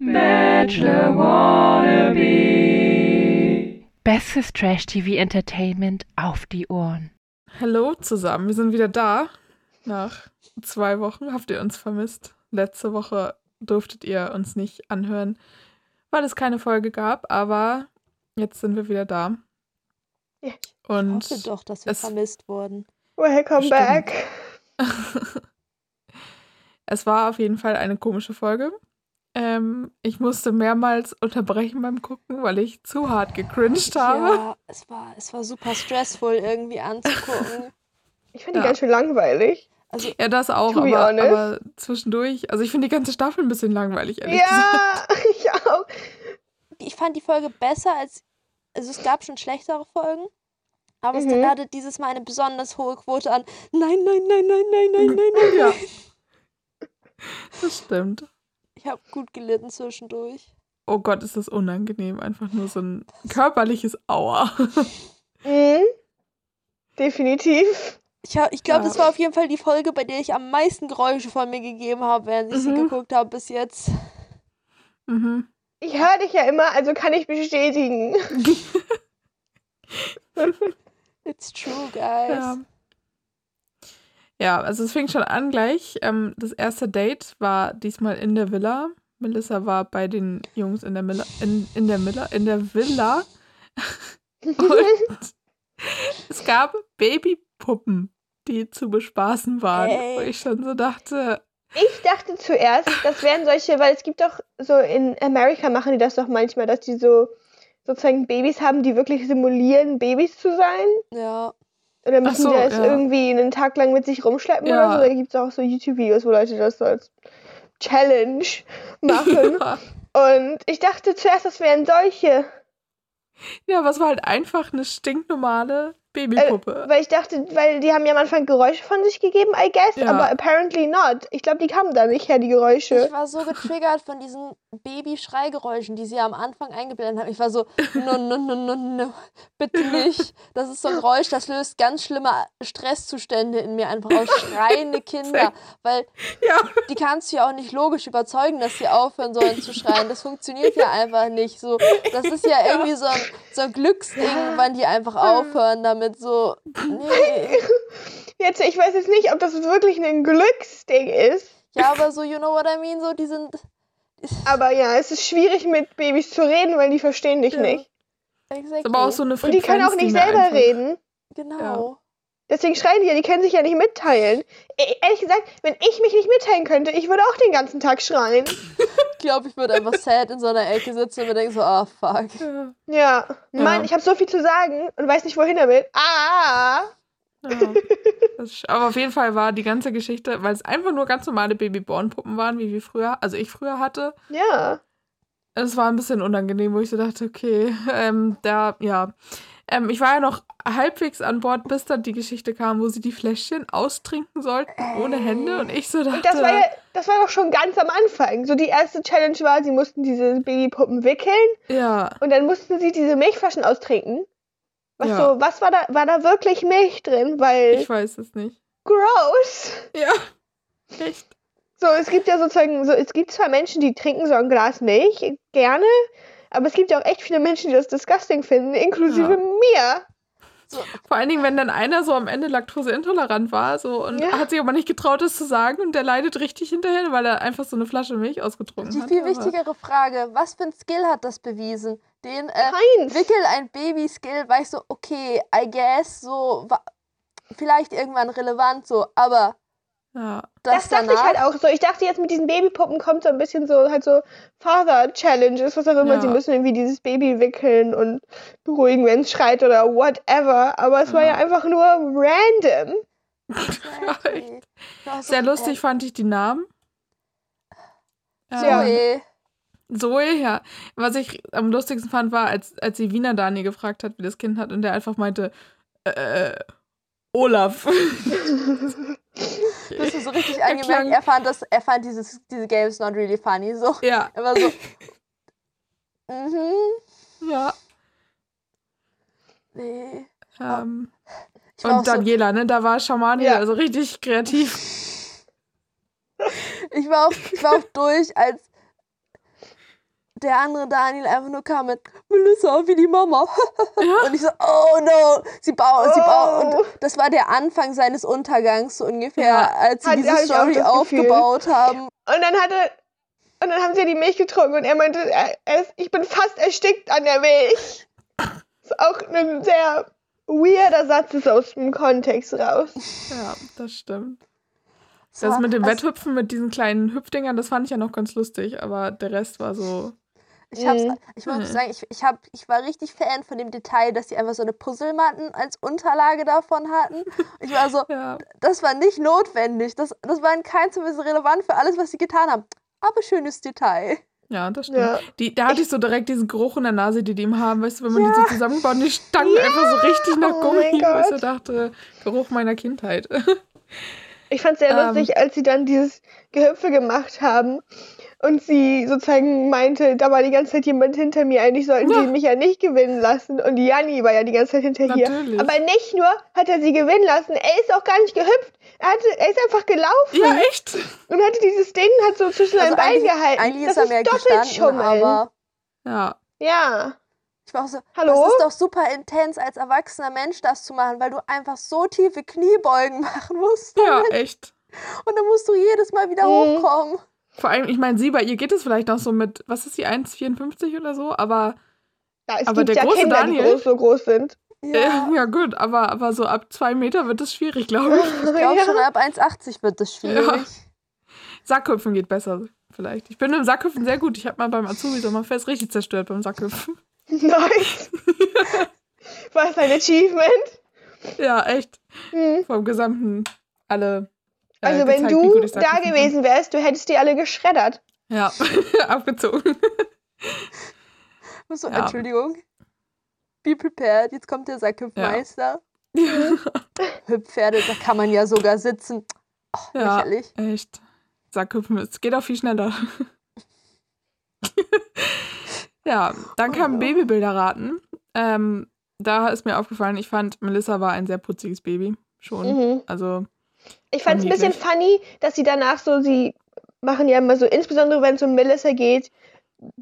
Bachelor Wannabe. Bestes Trash-TV-Entertainment auf die Ohren. Hallo zusammen, wir sind wieder da. Nach zwei Wochen habt ihr uns vermisst. Letzte Woche durftet ihr uns nicht anhören, weil es keine Folge gab, aber jetzt sind wir wieder da. Ja, Und Ich hoffe doch, dass wir vermisst wurden. Welcome Stimmt. back. es war auf jeden Fall eine komische Folge. Ähm, ich musste mehrmals unterbrechen beim Gucken, weil ich zu hart gecringed habe. Ja, es war, es war super stressful irgendwie anzugucken. Ich finde die Ja. ganz schön langweilig. Also Ja, das auch, To be aber, aber zwischendurch. Also ich finde die ganze Staffel ein bisschen langweilig, ehrlich gesagt. Ja, ich auch. ich fand die Folge besser als. Also es gab schon schlechtere Folgen. Aber Mhm. es hatte dieses Mal eine besonders hohe Quote an. Nein, nein, nein, nein, nein, nein, nein, nein. Ja. Das stimmt. Ich habe gut gelitten zwischendurch. Oh Gott, ist das unangenehm. Einfach nur so ein körperliches Aua. Mhm. Definitiv. Ich, ich glaube, Ja. das war auf jeden Fall die Folge, bei der ich am meisten Geräusche von mir gegeben habe, während ich sie Mhm. geguckt habe bis jetzt. Mhm. Ich höre dich ja immer, also kann ich bestätigen. It's true, guys. Ja. Ja, also es fing schon an gleich. Ähm, das erste Date war diesmal in der Villa. Melissa war bei den Jungs in der Milla, in, in der Milla, in der Villa. Und es gab Babypuppen, die zu bespaßen waren. Ey. Wo ich schon so dachte, Ich dachte zuerst, das wären solche, weil es gibt doch so in Amerika machen die das doch manchmal, dass die so sozusagen Babys haben, die wirklich simulieren, Babys zu sein. Ja. Oder müssen so, die das ja. irgendwie einen Tag lang mit sich rumschleppen Ja. oder so? Da gibt es auch so YouTube-Videos, wo Leute das so als Challenge machen. Und ich dachte zuerst, das wären solche. ja, aber es war halt einfach eine stinknormale Babypuppe. Weil ich dachte, weil die haben ja am Anfang Geräusche von sich gegeben, I guess, Ja. aber apparently not. Ich glaube, die kamen da nicht her, die Geräusche. Ich war so getriggert von diesen Baby-Schreigeräuschen, die sie am Anfang eingeblendet haben. Ich war so, no, no, no, no, no, bitte nicht. Das ist so ein Geräusch, das löst ganz schlimme Stresszustände in mir einfach aus. Schreiende Kinder. Weil ja. die kannst du ja auch nicht logisch überzeugen, dass sie aufhören sollen zu schreien. Das funktioniert ja einfach nicht. So, das ist ja irgendwie so ein, so ein Glücksding, wann die einfach aufhören damit. So, nee. Jetzt, ich weiß jetzt nicht, ob das wirklich ein Glücksding ist. Ja, aber so, you know what I mean? So, die sind. Aber ja, es ist schwierig mit Babys zu reden, weil die verstehen dich Ja. nicht. Exactly. Aber auch so eine Und Frequenz, die können auch nicht selber einfach- reden. Genau. Deswegen schreien die ja, die können sich ja nicht mitteilen. E ehrlich gesagt, wenn ich mich nicht mitteilen könnte, ich würde auch den ganzen Tag schreien. Ich glaube, ich würde einfach sad in so einer Ecke sitzen und mir denken so, ah, fuck. Ja. Ja, Mann, ich habe so viel zu sagen und weiß nicht, wohin damit. Ah! Ja. Ist- aber auf jeden Fall war die ganze Geschichte, weil es einfach nur ganz normale Babyborn-Puppen waren, wie wir früher, also ich früher hatte. Ja. Es war ein bisschen unangenehm, wo ich so dachte, okay, ähm, da, ja. Ähm, ich war ja noch halbwegs an Bord, bis dann die Geschichte kam, wo sie die Fläschchen austrinken sollten, ohne Hände. Und ich so dachte, Und das war ja, das war doch schon ganz am Anfang. So die erste Challenge war, sie mussten diese Babypuppen wickeln ja, und dann mussten sie diese Milchflaschen austrinken. Was Ja. so, was war da, war da wirklich Milch drin? Weil, ich weiß es nicht. gross. Ja, echt. So, es gibt ja sozusagen, so, es gibt zwar Menschen, die trinken so ein Glas Milch gerne, aber es gibt ja auch echt viele Menschen, die das disgusting finden, inklusive Ja. mir. Vor allen Dingen, wenn dann einer so am Ende laktoseintolerant war so und Ja. hat sich aber nicht getraut, das zu sagen und der leidet richtig hinterher, weil er einfach so eine Flasche Milch ausgetrunken Die hat. viel aber- wichtigere Frage, was für ein Skill hat das bewiesen? Den äh, Keins. wickel ein Baby-Skill, war ich so, okay, I guess, so, vielleicht irgendwann relevant, so, aber Ja. das, Das dachte danach, ich halt auch so. Ich dachte jetzt mit diesen Babypuppen kommt so ein bisschen so halt so Father-Challenges, was auch immer. Ja. Sie müssen irgendwie dieses Baby wickeln und beruhigen, wenn es schreit oder whatever. Aber es war Ja. ja einfach nur random. Ja, Sehr lustig fand ich die Namen. Äh, Ja. Zoe. Zoe, ja. Was ich am lustigsten fand, war, als, als sie Wiener Dani gefragt hat, wie das Kind hat, und der einfach meinte, äh, Olaf. Das ist so richtig Er angemerkt. Er fand, das, er fand dieses, diese Games not really funny. So. ja, Er war so. mhm. ja. Nee. Ähm, auch und so, Daniela, ne, da war Schamani Ja. also richtig kreativ. ich, war auch, ich war auch durch, als der andere Daniel einfach nur kam mit Melissa wie die Mama. Ja. Und ich so, oh no, sie bauen, sie bauen. Oh. Und das war der Anfang seines Untergangs so ungefähr, Ja. als sie Hat- diese Story das Gefühl. aufgebaut haben. Und dann hatte. Und dann haben sie ja die Milch getrunken und er meinte, er, er ist, ich bin fast erstickt an der Milch. ist auch ein sehr weirder Satz ist aus dem Kontext raus. Ja, das stimmt. Das mit dem also, Wetthüpfen mit diesen kleinen Hüpfdingern, das fand ich ja noch ganz lustig, aber der Rest war so. Ich, hab's, Mhm. ich muss Mhm. sagen, ich, ich, hab, ich war richtig Fan von dem Detail, dass sie einfach so eine Puzzlematten als Unterlage davon hatten. Ich war so, Ja, das war nicht notwendig. Das, das war in keinem Weise relevant für alles, was sie getan haben. Aber schönes Detail. ja das stimmt. Ja. Die, da hatte ich so direkt diesen Geruch in der Nase, die die ihm haben, weißt du, wenn man die so zusammenbaut, und die stanken einfach so richtig nach Oh Gummi, weißt du, dachte, Geruch meiner Kindheit. Ich fand es sehr Ähm. lustig, als sie dann dieses Gehüpfe gemacht haben und sie sozusagen meinte, da war die ganze Zeit jemand hinter mir, eigentlich sollten Ja. sie mich ja nicht gewinnen lassen. Und Janni war ja die ganze Zeit hinter ihr. Natürlich. Aber nicht nur hat er sie gewinnen lassen, er ist auch gar nicht gehüpft. Er, hatte, er ist einfach gelaufen ja, echt? und hatte dieses Ding hat so zwischen Also seinen Beinen gehalten. eigentlich das ist er mehr doppelt gestanden, aber Ja. Ja. ich war auch so, Hallo? das ist doch super intens, als erwachsener Mensch das zu machen, weil du einfach so tiefe Kniebeugen machen musst. Ja, echt. Und dann musst du jedes Mal wieder Mhm. hochkommen. Vor allem, ich meine, sie, bei ihr geht es vielleicht noch so mit, was ist die, 1,54 oder so, aber ja es Aber gibt der ja große Kinder, Daniel- die groß, so groß sind. ja, ja gut, aber, aber so ab zwei Meter wird es schwierig, glaube ich. Ich glaube schon ab 1,80 wird das schwierig. Sackhüpfen geht besser, vielleicht. Ich bin im Sackhüpfen sehr gut. Ich habe mal beim Azubi Sommerfest richtig zerstört beim Sackhüpfen. nice. Was ein Achievement. Ja, echt. Hm. Vom gesamten alle. Äh, Also wenn du da gewesen wärst, du hättest die alle geschreddert. Ja, abgezogen. So, Ja. Entschuldigung. Be prepared, jetzt kommt der Sackhüpfmeister. Hüpfpferde, da kann man ja sogar sitzen. Oh, Ja. lächerlich. Echt. Sackhüpfen, es geht auch viel schneller. ja, dann kamen Oh. Babybilder raten. Ähm, da ist mir aufgefallen, ich fand, Melissa war ein sehr putziges Baby. Schon. Mhm. Also, Ich fand es ein bisschen funny, dass sie danach so, sie machen ja immer so, insbesondere wenn es um Melissa geht,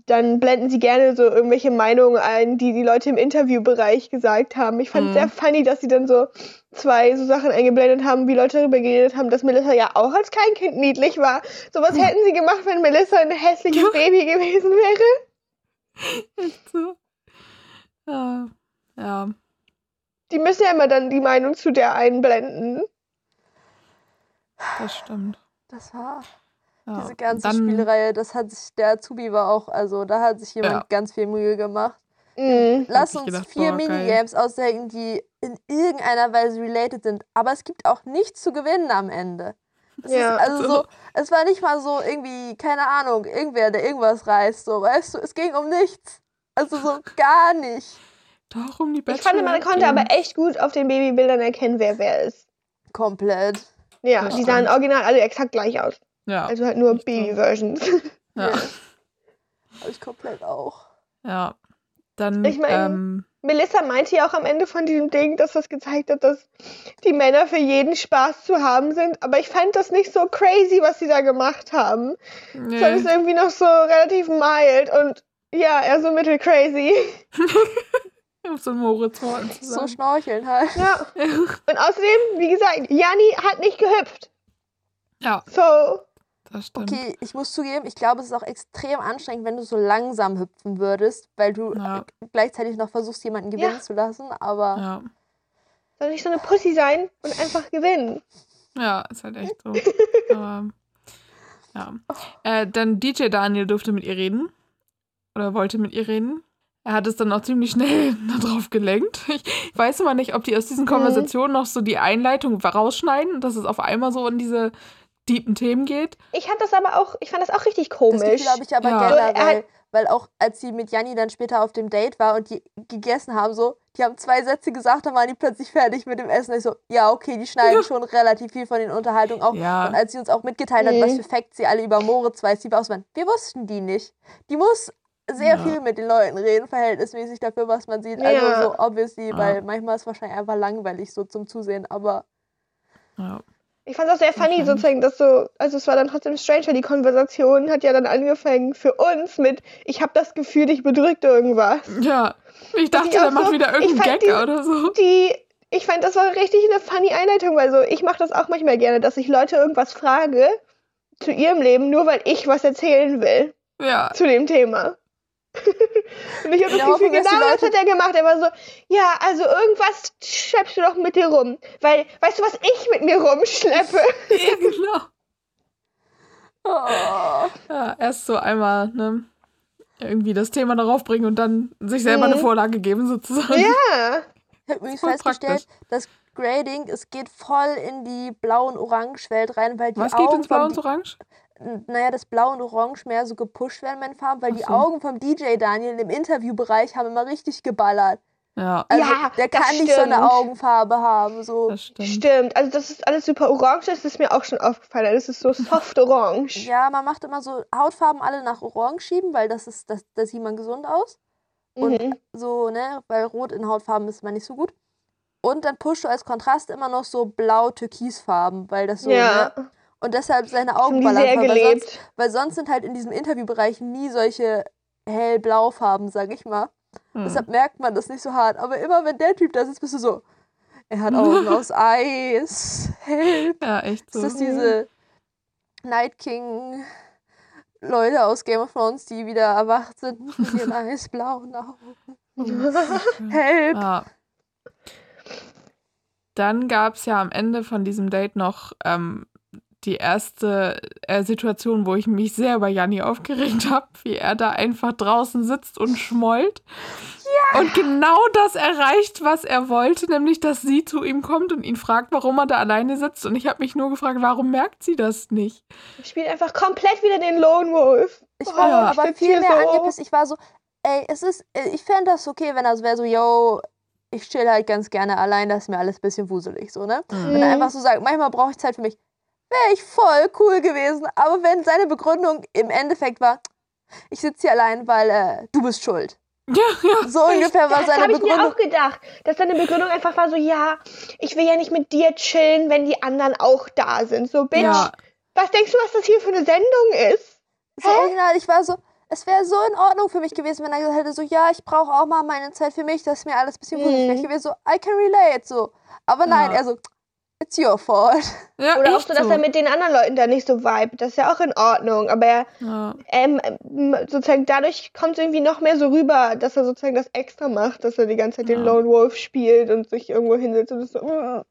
dann blenden sie gerne so irgendwelche Meinungen ein, die die Leute im Interviewbereich gesagt haben. Ich fand es Mhm. sehr funny, dass sie dann so zwei so Sachen eingeblendet haben, wie Leute darüber geredet haben, dass Melissa ja auch als Kleinkind niedlich war. So was hätten sie gemacht, wenn Melissa ein hässliches Ja. Baby gewesen wäre. echt so. Ja. Ja. Die müssen ja immer dann die Meinung zu der einblenden. Das stimmt. Das war Ja. diese ganze Dann- Spielreihe, das hat sich, der Azubi war auch, also da hat sich jemand Ja. ganz viel Mühe gemacht. Mhm. Lass uns gedacht, vier boah, geil. Minigames ausdenken, die in irgendeiner Weise related sind. Aber es gibt auch nichts zu gewinnen am Ende. Es Ja. ist also so, es war nicht mal so irgendwie, keine Ahnung, irgendwer, der irgendwas reißt, so, weißt du, es ging um nichts. Also so gar nicht. Doch, um die Ich fand, man konnte aber echt gut auf den Babybildern erkennen, wer wer ist. Komplett. Ja, Das die sahen original alle exakt gleich aus. Ja. Also halt nur. Baby-Versions. Ja. Habe ich komplett auch. ja. Dann, Ich mein- ähm, Melissa meinte ja auch am Ende von diesem Ding, dass das gezeigt hat, dass die Männer für jeden Spaß zu haben sind. Aber ich fand das nicht so crazy, was sie da gemacht haben. Ich fand es nee. irgendwie noch so relativ mild und ja, eher so mittelcrazy. auf so einem Moritz-Worten zu So schnorcheln halt. Ja. Und außerdem, wie gesagt, Janni hat nicht gehüpft. Ja, So, das stimmt. Okay, ich muss zugeben, ich glaube, es ist auch extrem anstrengend, wenn du so langsam hüpfen würdest, weil du Ja. gleichzeitig noch versuchst, jemanden gewinnen Ja. zu lassen. Aber Ja. soll nicht so eine Pussy sein und einfach gewinnen. Ja, ist halt echt so. Aber, ja. Äh, dann DJ Daniel durfte mit ihr reden. Oder wollte mit ihr reden. Er hat es dann auch ziemlich schnell darauf gelenkt. Ich weiß immer nicht, ob die aus diesen Mhm. Konversationen noch so die Einleitung rausschneiden, dass es auf einmal so in diese deepen Themen geht. Ich fand das aber auch, ich fand das auch richtig das komisch. Gefühl habe ich aber Ja. Er generell, hat- weil auch als sie mit Janni dann später auf dem Date war und die gegessen haben, so, die haben zwei Sätze gesagt, dann waren die plötzlich fertig mit dem Essen. Ich so, ja, okay, die schneiden Ja. schon relativ viel von den Unterhaltungen auch. Ja. Und als sie uns auch mitgeteilt hat, Mhm. was für Facts sie alle über Moritz weiß, die war auch so, wir wussten die nicht. Die muss sehr Ja. viel mit den Leuten reden, verhältnismäßig dafür, was man sieht. Ja. Also so obviously, Ja. weil manchmal ist es wahrscheinlich einfach langweilig so zum Zusehen, aber Ja. Ich fand es auch sehr funny, Wahrscheinlich. sozusagen, dass so, also es war dann trotzdem strange, weil die Konversation hat ja dann angefangen für uns mit, ich habe das Gefühl, dich bedrückt irgendwas. Ja. Ich dachte, der auch macht so- wieder irgendeinen fand Gag diese- oder so. Die, ich fand, das war richtig eine funny Einleitung, weil so, ich mache das auch manchmal gerne, dass ich Leute irgendwas frage zu ihrem Leben, nur weil ich was erzählen will Ja. zu dem Thema. Und ich habe das Gefühl, genau das hat er gemacht. Er war so, ja, also irgendwas schleppst du doch mit dir rum. Weil, weißt du, was ich mit mir rumschleppe? ja, genau. Oh. Ja, erst so einmal, ne, irgendwie das Thema darauf bringen und dann sich selber Mhm. eine Vorlage geben, sozusagen. Ja. Ich habe übrigens festgestellt, das Grading, es geht voll in die Blau- und Orange-Welt rein, weil die Was geht Augen ins Blau vom und Orange? Naja, das Blau und Orange mehr so gepusht werden bei den Farben, weil Ach die so. Augen vom DJ Daniel im Interviewbereich haben immer richtig geballert. Ja, Also Ja, der das kann nicht so eine stimmt. Augenfarbe haben. So. das stimmt. Stimmt. Also, das ist alles super orange. Das ist mir auch schon aufgefallen. Das ist so soft orange. Ja, man macht immer so Hautfarben alle nach Orange schieben, weil das ist, das, das sieht man gesund aus. Und Mhm. so, ne, weil Rot in Hautfarben ist man nicht so gut. Und dann pusht du als Kontrast immer noch so blau-türkisfarben, weil das so, Ja. ne? Und deshalb seine Haben Augen ballern weil weil sonst sind halt in diesem Interviewbereich nie solche hellblaufarben, sag ich mal. Hm. Deshalb merkt man das nicht so hart. Aber immer wenn der Typ da sitzt, bist du so, er hat Augen aus Eis. Help. Ja, echt so. Ist das diese Night King Leute aus Game of Thrones, die wieder erwacht sind mit ihren eisblauen Augen? Help. Ja. Dann gab es ja am Ende von diesem Date noch ähm, die erste äh, Situation, wo ich mich sehr über Janni aufgeregt habe, wie er da einfach draußen sitzt und schmollt. Ja. Und genau das erreicht, was er wollte, nämlich, dass sie zu ihm kommt und ihn fragt, warum er da alleine sitzt. Und ich habe mich nur gefragt, warum merkt sie das nicht? Spielt einfach komplett wieder den Lone Wolf. Ich war Ja. aber sitz viel mehr so. angepisst. Ich war so, ey, es ist, äh, ich fände das okay, wenn das wäre so, yo, ich chill halt ganz gerne allein, das ist mir alles ein bisschen wuselig, so, ne? Wenn er Mhm. einfach so sagt, manchmal brauche ich Zeit für mich, wäre ich voll cool gewesen. Aber wenn seine Begründung im Endeffekt war, ich sitze hier allein, weil äh, du bist schuld. Ja, ja. So ungefähr war Das seine habe ich mir Begründung. auch gedacht, dass seine Begründung einfach war so, ja, ich will ja nicht mit dir chillen, wenn die anderen auch da sind. So, Bitch, Ja, was denkst du, was das hier für eine Sendung ist? So original, ich war so, es wäre so in Ordnung für mich gewesen, wenn er gesagt hätte, so, ja, ich brauche auch mal meine Zeit für mich, das ist mir alles ein bisschen. Mhm. Ich gewesen so, I can relate, so. Aber nein, Ja. er so, it's your fault. ja Oder auch so, dass er mit den anderen Leuten da nicht so vibe. Das ist ja auch in Ordnung. Aber er, ja. ähm, sozusagen dadurch kommt es irgendwie noch mehr so rüber, dass er sozusagen das extra macht, dass er die ganze Zeit den Ja. Lone Wolf spielt und sich irgendwo hinsetzt und ist so, "Mm,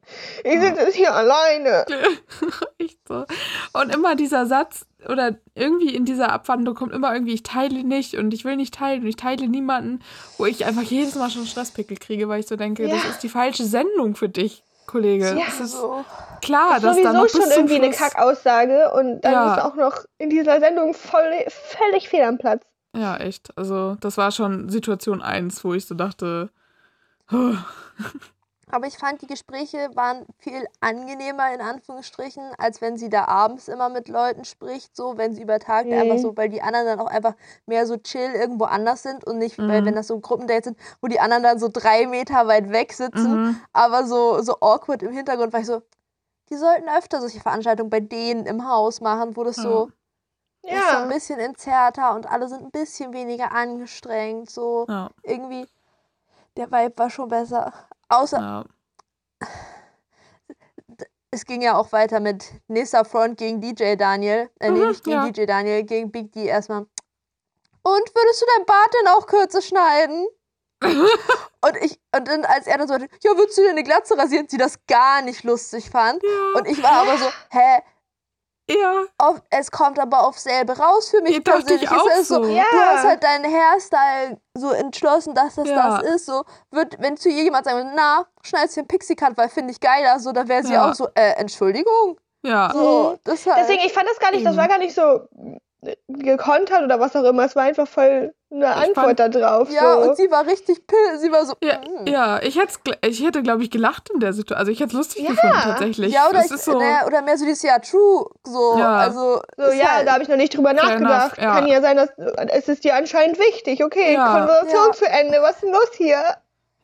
ich sitze jetzt hier alleine. Echt so. Und immer dieser Satz oder irgendwie in dieser Abwandlung kommt immer irgendwie, ich teile nicht und ich will nicht teilen und ich teile niemanden, wo ich einfach jedes Mal schon Stresspickel kriege, weil ich so denke, das Ja. ist die falsche Sendung für dich, Kollege. Ja, es ist So. klar, dass da Sowieso noch schon irgendwie eine Schluss, Kackaussage und dann Ja. ist auch noch in dieser Sendung voll, völlig fehl am Platz. Ja, echt. Also, das war schon Situation 1, wo ich so dachte, huh, Aber ich fand, die Gespräche waren viel angenehmer, in Anführungsstrichen, als wenn sie da abends immer mit Leuten spricht, so, wenn sie über Tag Mhm. einfach so, weil die anderen dann auch einfach mehr so chill irgendwo anders sind und nicht, weil Mhm. wenn das so Gruppendates sind, wo die anderen dann so drei Meter weit weg sitzen, mhm. aber so, so awkward im Hintergrund, war ich so, die sollten öfter solche Veranstaltungen bei denen im Haus machen, wo das so, ist so ein Ja. bisschen entzerrter und alle sind ein bisschen weniger angestrengt, so ja, irgendwie, der Vibe war schon besser. Außer, ja. es ging ja auch weiter mit Nissa Front gegen DJ Daniel. Äh, nee, Mhm, nicht gegen ja. DJ Daniel, gegen Big D erstmal. Und würdest du dein Bart denn auch kürzer schneiden? und ich, und dann, als er dann so, ja, würdest du dir eine Glatze rasieren, sie das gar nicht lustig fand. Ja, Und ich war aber so, hä, ja, auf, es kommt aber auf selbe raus für mich Ja, dachte ich persönlich. auch es ist so, so. Ja. du hast halt deinen Hairstyle so entschlossen, dass das Ja. das ist. So, wird, wenn zu ihr jemand sagen würde, na, schneidest du den Pixie-Cut, weil finde ich geiler, so, dann wäre sie Ja. auch so, äh, Entschuldigung. ja. So, Mhm. das. Deswegen, ich fand das gar nicht, das Eben. war gar nicht so gekontert oder was auch immer. Es war einfach voll eine Antwort fand- da drauf. ja, so. und sie war richtig pill. Sie war so, Ja, mm. ja, ich hätte, ich hätte, glaube ich, gelacht in der Situation. Also ich hätte es lustig Ja. gefunden, tatsächlich. Ja, oder, es ich, ist so, naja, oder mehr so dieses Ja, true. So, Ja. also. So, ja, halt, da habe ich noch nicht drüber nachgedacht. enough, ja. Kann ja sein, dass es ist dir anscheinend wichtig. Okay, Ja. Konversation Ja. zu Ende. Was ist denn los hier?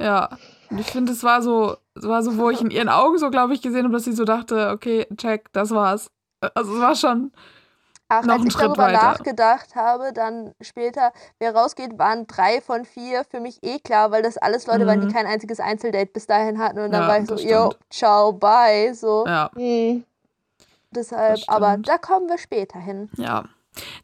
ja. Und ich finde, es war so es war so, wo ich in ihren Augen so, glaube ich, gesehen habe, dass sie so dachte, okay, check, das war's. Also es war schon, Ach, Noch als einen ich Schritt darüber weiter. nachgedacht habe, dann später, wer rausgeht, waren drei von vier für mich eh klar, weil das alles Leute waren, Mhm. die kein einziges Einzeldate bis dahin hatten. Und dann Ja, war ich so, yo, ciao, bye. So, ja, Hm. deshalb, aber da kommen wir später hin. ja.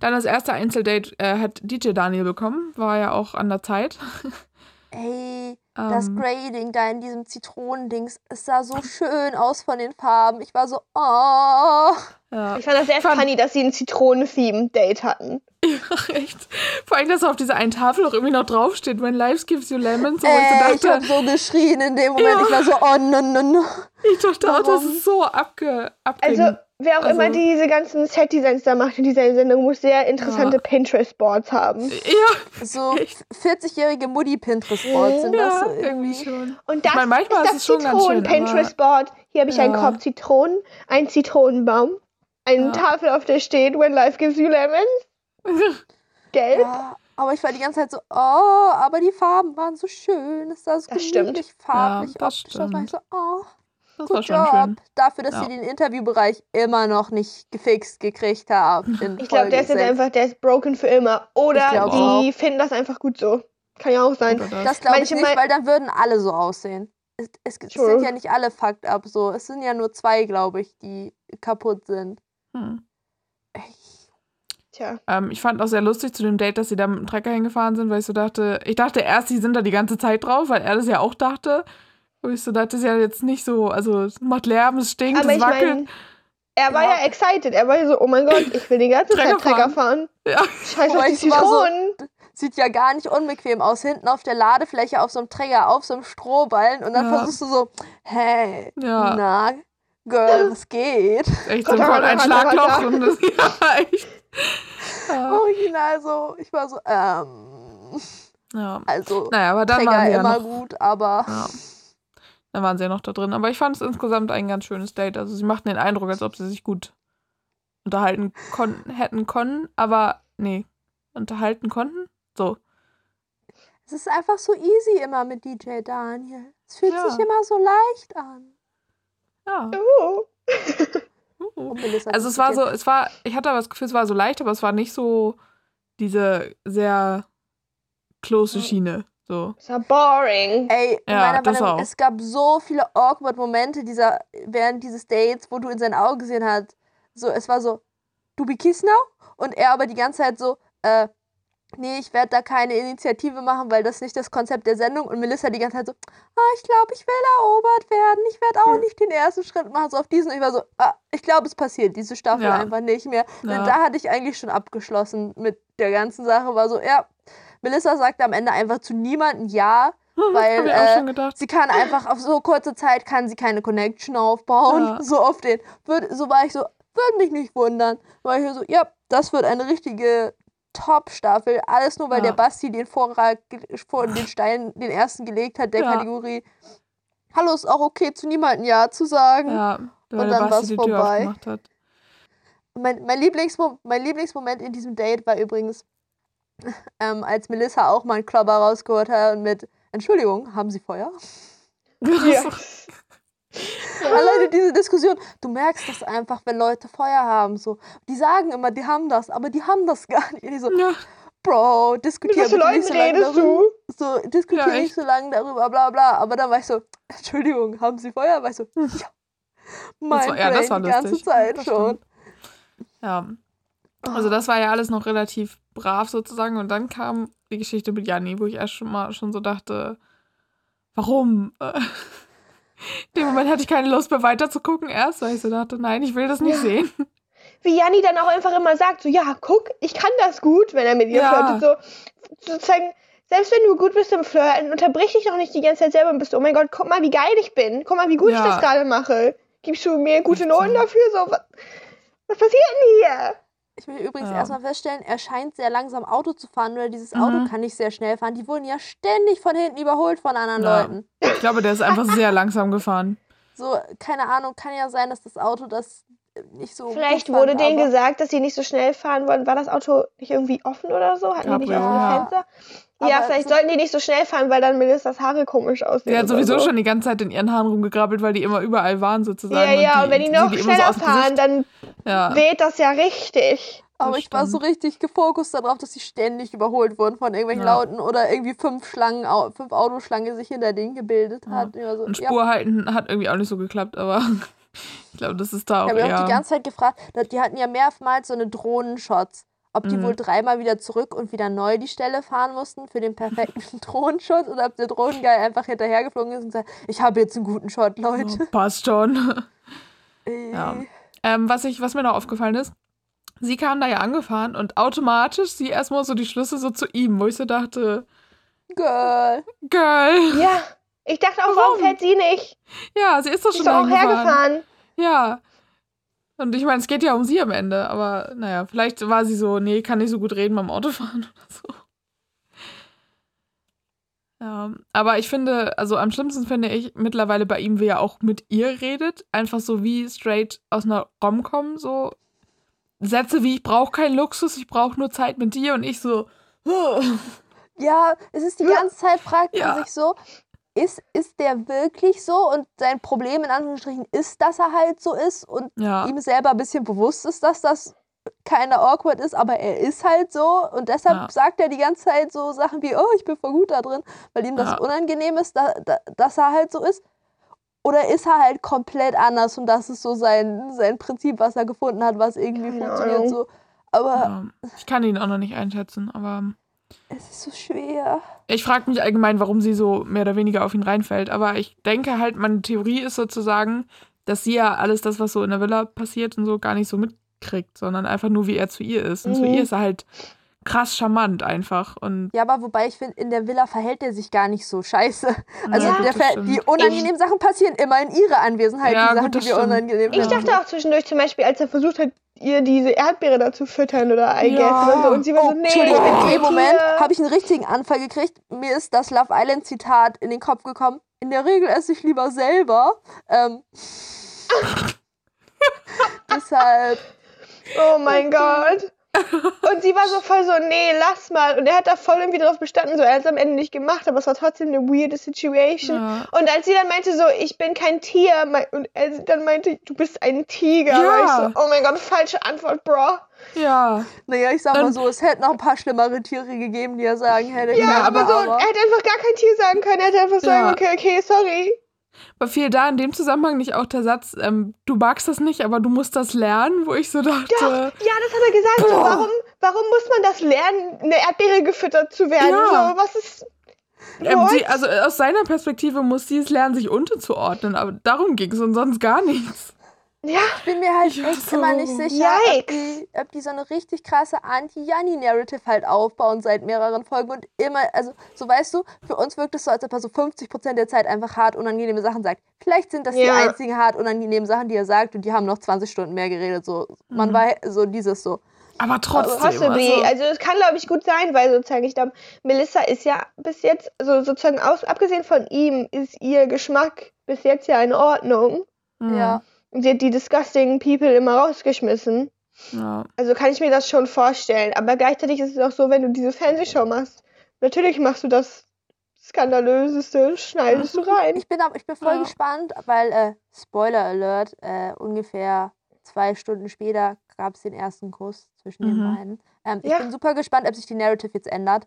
Dann das erste Einzeldate äh, hat DJ Daniel bekommen, war ja auch an der Zeit. Ey, das Ähm, Grading da in diesem Zitronendings, es sah so schön aus von den Farben. Ich war so, oh. Ja. Ich fand das sehr Fand- funny, dass sie ein Zitronen-Theme-Date hatten. Ja, echt. Vor allem, dass auf dieser einen Tafel auch irgendwie noch draufsteht, when life gives you lemons. So, ich Äh, ich so hab dachte, so geschrien in dem Moment. Ja. Ich war so, oh, no, no, no. ich dachte auch, das Warum? ist so abge, abge Also, wer auch Also- immer diese ganzen Set-Designs da macht in dieser Sendung, muss sehr interessante Pinterest-Boards haben. ja, So Echt? 40-jährige Mutti-Pinterest-Boards sind ja, das so irgendwie schon. Und das meine, manchmal ist das Zitronen-Pinterest-Board. Hier habe ich einen Ja. Korb Zitronen, einen Zitronenbaum, eine Ja. Tafel, auf der steht, when life gives you lemons. Gelb. Ja, aber ich war die ganze Zeit so, oh, aber die Farben waren so schön. Es sah so Das stimmt. gemütlich, farblich, Ja, das optisch. Da war ich so, oh, Das war gut schon Job. schön. Dafür, dass Ja. sie den Interviewbereich immer noch nicht gefixt gekriegt haben. in Ich glaube, der ist jetzt einfach, der ist broken für immer. Oder die finden das einfach gut so. Kann ja auch sein. Oder Das glaube ich nicht, weil dann würden alle so aussehen. Es, es, es sind ja nicht alle fucked up so. Es sind ja nur zwei, glaube ich, die kaputt sind. Hm. Tja. Ähm, ich fand auch sehr lustig zu dem Date, dass sie da mit dem Trecker hingefahren sind, weil ich so dachte, ich dachte erst, die sind da die ganze Zeit drauf, weil er das ja auch dachte. Und ich so dachte, das ist ja jetzt nicht so, also es macht Lärm, es stinkt, Aber es ich wackelt. meine, er war Ja. ja excited. Er war ja so, oh mein Gott, ich will die ganze Trecker Zeit Trecker fahren. Ja. Scheiß Wobei auf die ich war so- Zitronen. Sieht ja gar nicht unbequem aus. Hinten auf der Ladefläche auf so einem Träger, auf so einem Strohballen. Und dann Ja. versuchst du so, hey, Ja. na, Girl, was geht? Echt so ein, Ratter, ein Schlagloch. Und das, ja, echt. Ja. Original so. Ich war so, ähm, ja. also, Naja, aber dann waren Träger sie ja immer noch, gut, aber ja. Dann waren sie ja noch da drin. Aber ich fand es insgesamt ein ganz schönes Date. Also sie machten den Eindruck, als ob sie sich gut unterhalten kon hätten können, aber nee, unterhalten konnten. So. es ist einfach so easy immer mit DJ Daniel. Es fühlt Ja. sich immer so leicht an. Ja. Oh. Also es war so, es war, ich hatte aber das Gefühl, es war so leicht, aber es war nicht so diese sehr close Schiene. So. Das war boring. Ey, Ja, meiner das Meinung, auch. es gab so viele awkward Momente dieser, während dieses Dates, wo du in seinen Augen gesehen hast, so, es war so, du be kiss now? Und er aber die ganze Zeit so, äh, nee, ich werde da keine Initiative machen, weil das ist nicht das Konzept der Sendung. Und Melissa die ganze Zeit so, ah, ich glaube, ich will erobert werden. Ich werde auch Hm. nicht den ersten Schritt machen, so auf diesen. Ich war so, ah, ich glaube, es passiert diese Staffel Ja. einfach nicht mehr. Ja. Da hatte ich eigentlich schon abgeschlossen mit der ganzen Sache. War so, ja, Melissa sagt am Ende einfach zu niemandem Ja, weil äh, sie kann einfach auf so kurze Zeit kann sie keine Connection aufbauen. Ja. So auf den. Würd, so war ich so, würde mich nicht wundern. War ich so, ja, das wird eine richtige Top-Staffel. Alles nur, weil Ja. der Basti den Vorrat, vor den Stein, den ersten gelegt hat, der Ja. Kategorie. Hallo, ist auch okay, zu niemandem Ja zu sagen. Ja, Und dann die Tür vorbei. Mein, mein, Lieblingsmo mein Lieblingsmoment in diesem Date war übrigens, ähm, als Melissa auch mal einen Klopper rausgeholt hat und mit Entschuldigung, haben Sie Feuer? Ja. Alleine diese Diskussion, du merkst das einfach, wenn Leute Feuer haben. So. Die sagen immer, die haben das, aber die haben das gar nicht. Ich so, Ja, Bro, diskutier nicht Leuten so lange redest darüber. du? So, diskutier Ja, nicht so lange darüber, bla bla. Aber dann war ich so, Entschuldigung, haben Sie Feuer? War ich so, ja. Mein war- ja, das war die ganze. Zeit Das schon. ja. Also das war ja alles noch relativ brav sozusagen. Und dann kam die Geschichte mit Janni, wo ich erst schon mal schon so dachte, warum? In dem Moment hatte ich keine Lust mehr weiter zu gucken erst, weil ich so dachte, nein, ich will das nicht Ja. sehen. Wie Janni dann auch einfach immer sagt, so, ja, guck, ich kann das gut, wenn er mit ihr Ja. flirtet. So, sozusagen, selbst wenn du gut bist im Flirten, unterbrich dich doch nicht die ganze Zeit selber und bist, oh mein Gott, guck mal, wie geil ich bin. Guck mal, wie gut Ja. ich das gerade mache. Gibst du mir gute Noten dafür? So, was, was passiert denn hier? Ich will übrigens Ja. erstmal feststellen, er scheint sehr langsam Auto zu fahren oder dieses Mhm. Auto kann nicht sehr schnell fahren. Die wurden ja ständig von hinten überholt von anderen Ja. Leuten. Ich glaube, der ist einfach sehr langsam gefahren. So, keine Ahnung, kann ja sein, dass das Auto, das nicht so. Vielleicht gut wurde fand, denen gesagt, dass sie nicht so schnell fahren wollen. War das Auto nicht irgendwie offen oder so? Hatten die nicht Cabrio, offene ja. Fenster? Aber Ja, vielleicht so- sollten die nicht so schnell fahren, weil dann Melissas Haare komisch aussehen. Sie hat sowieso so. schon die ganze Zeit in ihren Haaren rumgegrabbelt, weil die immer überall waren sozusagen. Ja, ja, und, und wenn die sie noch immer so schneller dem fahren, dann Ja. weht das ja richtig. Aber Das ich war so stimmt. richtig gefokust darauf, dass sie ständig überholt wurden von irgendwelchen Ja. Lauten oder irgendwie fünf Schlangen, fünf Autoschlangen sich hinter denen gebildet Ja. hat. Ja. So, Und ja. Spur halten hat irgendwie auch nicht so geklappt, aber ich glaube, das ist da auch Ich habe auch die ganze Zeit gefragt, die hatten ja mehrmals so eine Drohnenshots. Ob die Mhm. wohl dreimal wieder zurück und wieder neu die Stelle fahren mussten für den perfekten Drohnenshot oder ob der Drohnenguy einfach hinterhergeflogen ist und sagt, ich habe jetzt einen guten Shot, Leute. Oh, passt schon. Äh, Ja. Ähm, was, ich, was mir noch aufgefallen ist, sie kam da ja angefahren und automatisch sie erstmal so die Schlüsse so zu ihm, wo ich so dachte, Girl. Girl, Ja, ich dachte auch, warum Warum? fährt sie nicht? ja, sie ist doch Sie schon ist doch auch hergefahren. Ja. Und ich meine, es geht ja um sie am Ende, aber naja, vielleicht war sie so, nee, kann nicht so gut reden beim Autofahren oder so. Ja, aber ich finde, also am schlimmsten finde ich mittlerweile bei ihm, wie er auch mit ihr redet, einfach so wie straight aus einer Rom-Com, so Sätze wie, ich brauche keinen Luxus, ich brauche nur Zeit mit dir und ich so, Ja, es ist die ganze Zeit, fragt man Ja. sich so, ist, ist der wirklich so? Und sein Problem in Anführungsstrichen ist, dass er halt so ist und ja, ihm selber ein bisschen bewusst ist, dass das keine awkward ist, aber er ist halt so und deshalb Ja. sagt er die ganze Zeit so Sachen wie, oh, ich bin voll gut da drin, weil ihm das Ja. unangenehm ist, da, da, dass er halt so ist. Oder ist er halt komplett anders und das ist so sein, sein Prinzip, was er gefunden hat, was irgendwie funktioniert so. Aber ich kann ihn auch noch nicht einschätzen, aber es ist so schwer. Ich frage mich allgemein, warum sie so mehr oder weniger auf ihn reinfällt. Aber ich denke halt, meine Theorie ist sozusagen, dass sie ja alles das, was so in der Villa passiert und so, gar nicht so mitkriegt, sondern einfach nur, wie er zu ihr ist. Und zu Mhm. ihr ist er halt krass charmant einfach. Und Ja, aber wobei ich finde, in der Villa verhält er sich gar nicht so scheiße. Also Ja, die unangenehmen Sachen passieren immer in ihrer Anwesenheit, Ja, die Sachen, gut, die wir stimmt. unangenehm Ich dachte auch zwischendurch zum Beispiel, als er versucht hat, ihr diese Erdbeere da zu füttern oder I Ja. oder so. Und sie war Oh, so, nee, Entschuldigung, ich in dem Moment habe ich einen richtigen Anfall gekriegt. Mir ist das Love Island Zitat in den Kopf gekommen. In der Regel esse ich lieber selber. Ähm, deshalb, Oh mein Gott. Und sie war so voll so, nee, lass mal. Und er hat da voll irgendwie drauf bestanden, so, er hat es am Ende nicht gemacht, aber es war trotzdem eine weirde Situation. ja. Und als sie dann meinte so, ich bin kein Tier, und er dann meinte, du bist ein Tiger, Ja. war ich so, oh mein Gott, falsche Antwort, bro. ja. naja, ich sag mal Und- so, es hätte noch ein paar schlimmere Tiere gegeben, die er sagen hätte. Ja, Ja, aber, aber- so, er hätte einfach gar kein Tier sagen können, er hätte einfach sagen, Ja. okay, okay, sorry. Aber fiel da in dem Zusammenhang nicht auch der Satz, ähm, du magst das nicht, aber du musst das lernen, wo ich so dachte, Ja, das hat er gesagt, Boah. warum, warum muss man das lernen, eine Erdbeere gefüttert zu werden? Ja. So, was ist... ähm, sie, also aus seiner Perspektive muss sie es lernen, sich unterzuordnen, aber darum ging es und sonst gar nichts. Ja, Ich bin mir halt war echt so- immer nicht sicher, ob die, ob die so eine richtig krasse Anti-Janni-Narrative halt aufbauen seit mehreren Folgen und immer, also so weißt du, für uns wirkt es so, als ob er so 50% der Zeit einfach hart unangenehme Sachen sagt. Vielleicht sind das die Ja. einzigen hart unangenehmen Sachen, die er sagt und die haben noch 20 Stunden mehr geredet, so. Man Mhm. war so dieses so. Aber trotzdem. Possibly. Also, Also es kann, glaube ich, gut sein, weil sozusagen, ich glaube, Melissa ist ja bis jetzt, also sozusagen aus, abgesehen von ihm, ist ihr Geschmack bis jetzt ja in Ordnung. hm, Ja. Und sie hat die disgusting People immer rausgeschmissen. ja. Also kann ich mir das schon vorstellen. Aber gleichzeitig ist es auch so, wenn du diese Fernsehshow machst, natürlich machst du das Skandalöseste, schneidest du rein. Ich bin, aber, ich bin voll Ja. gespannt, weil, äh, Spoiler Alert, äh, ungefähr zwei Stunden später gab es den ersten Kuss zwischen den Mhm. beiden. Ähm, Ich Ja. bin super gespannt, ob sich die Narrative jetzt ändert.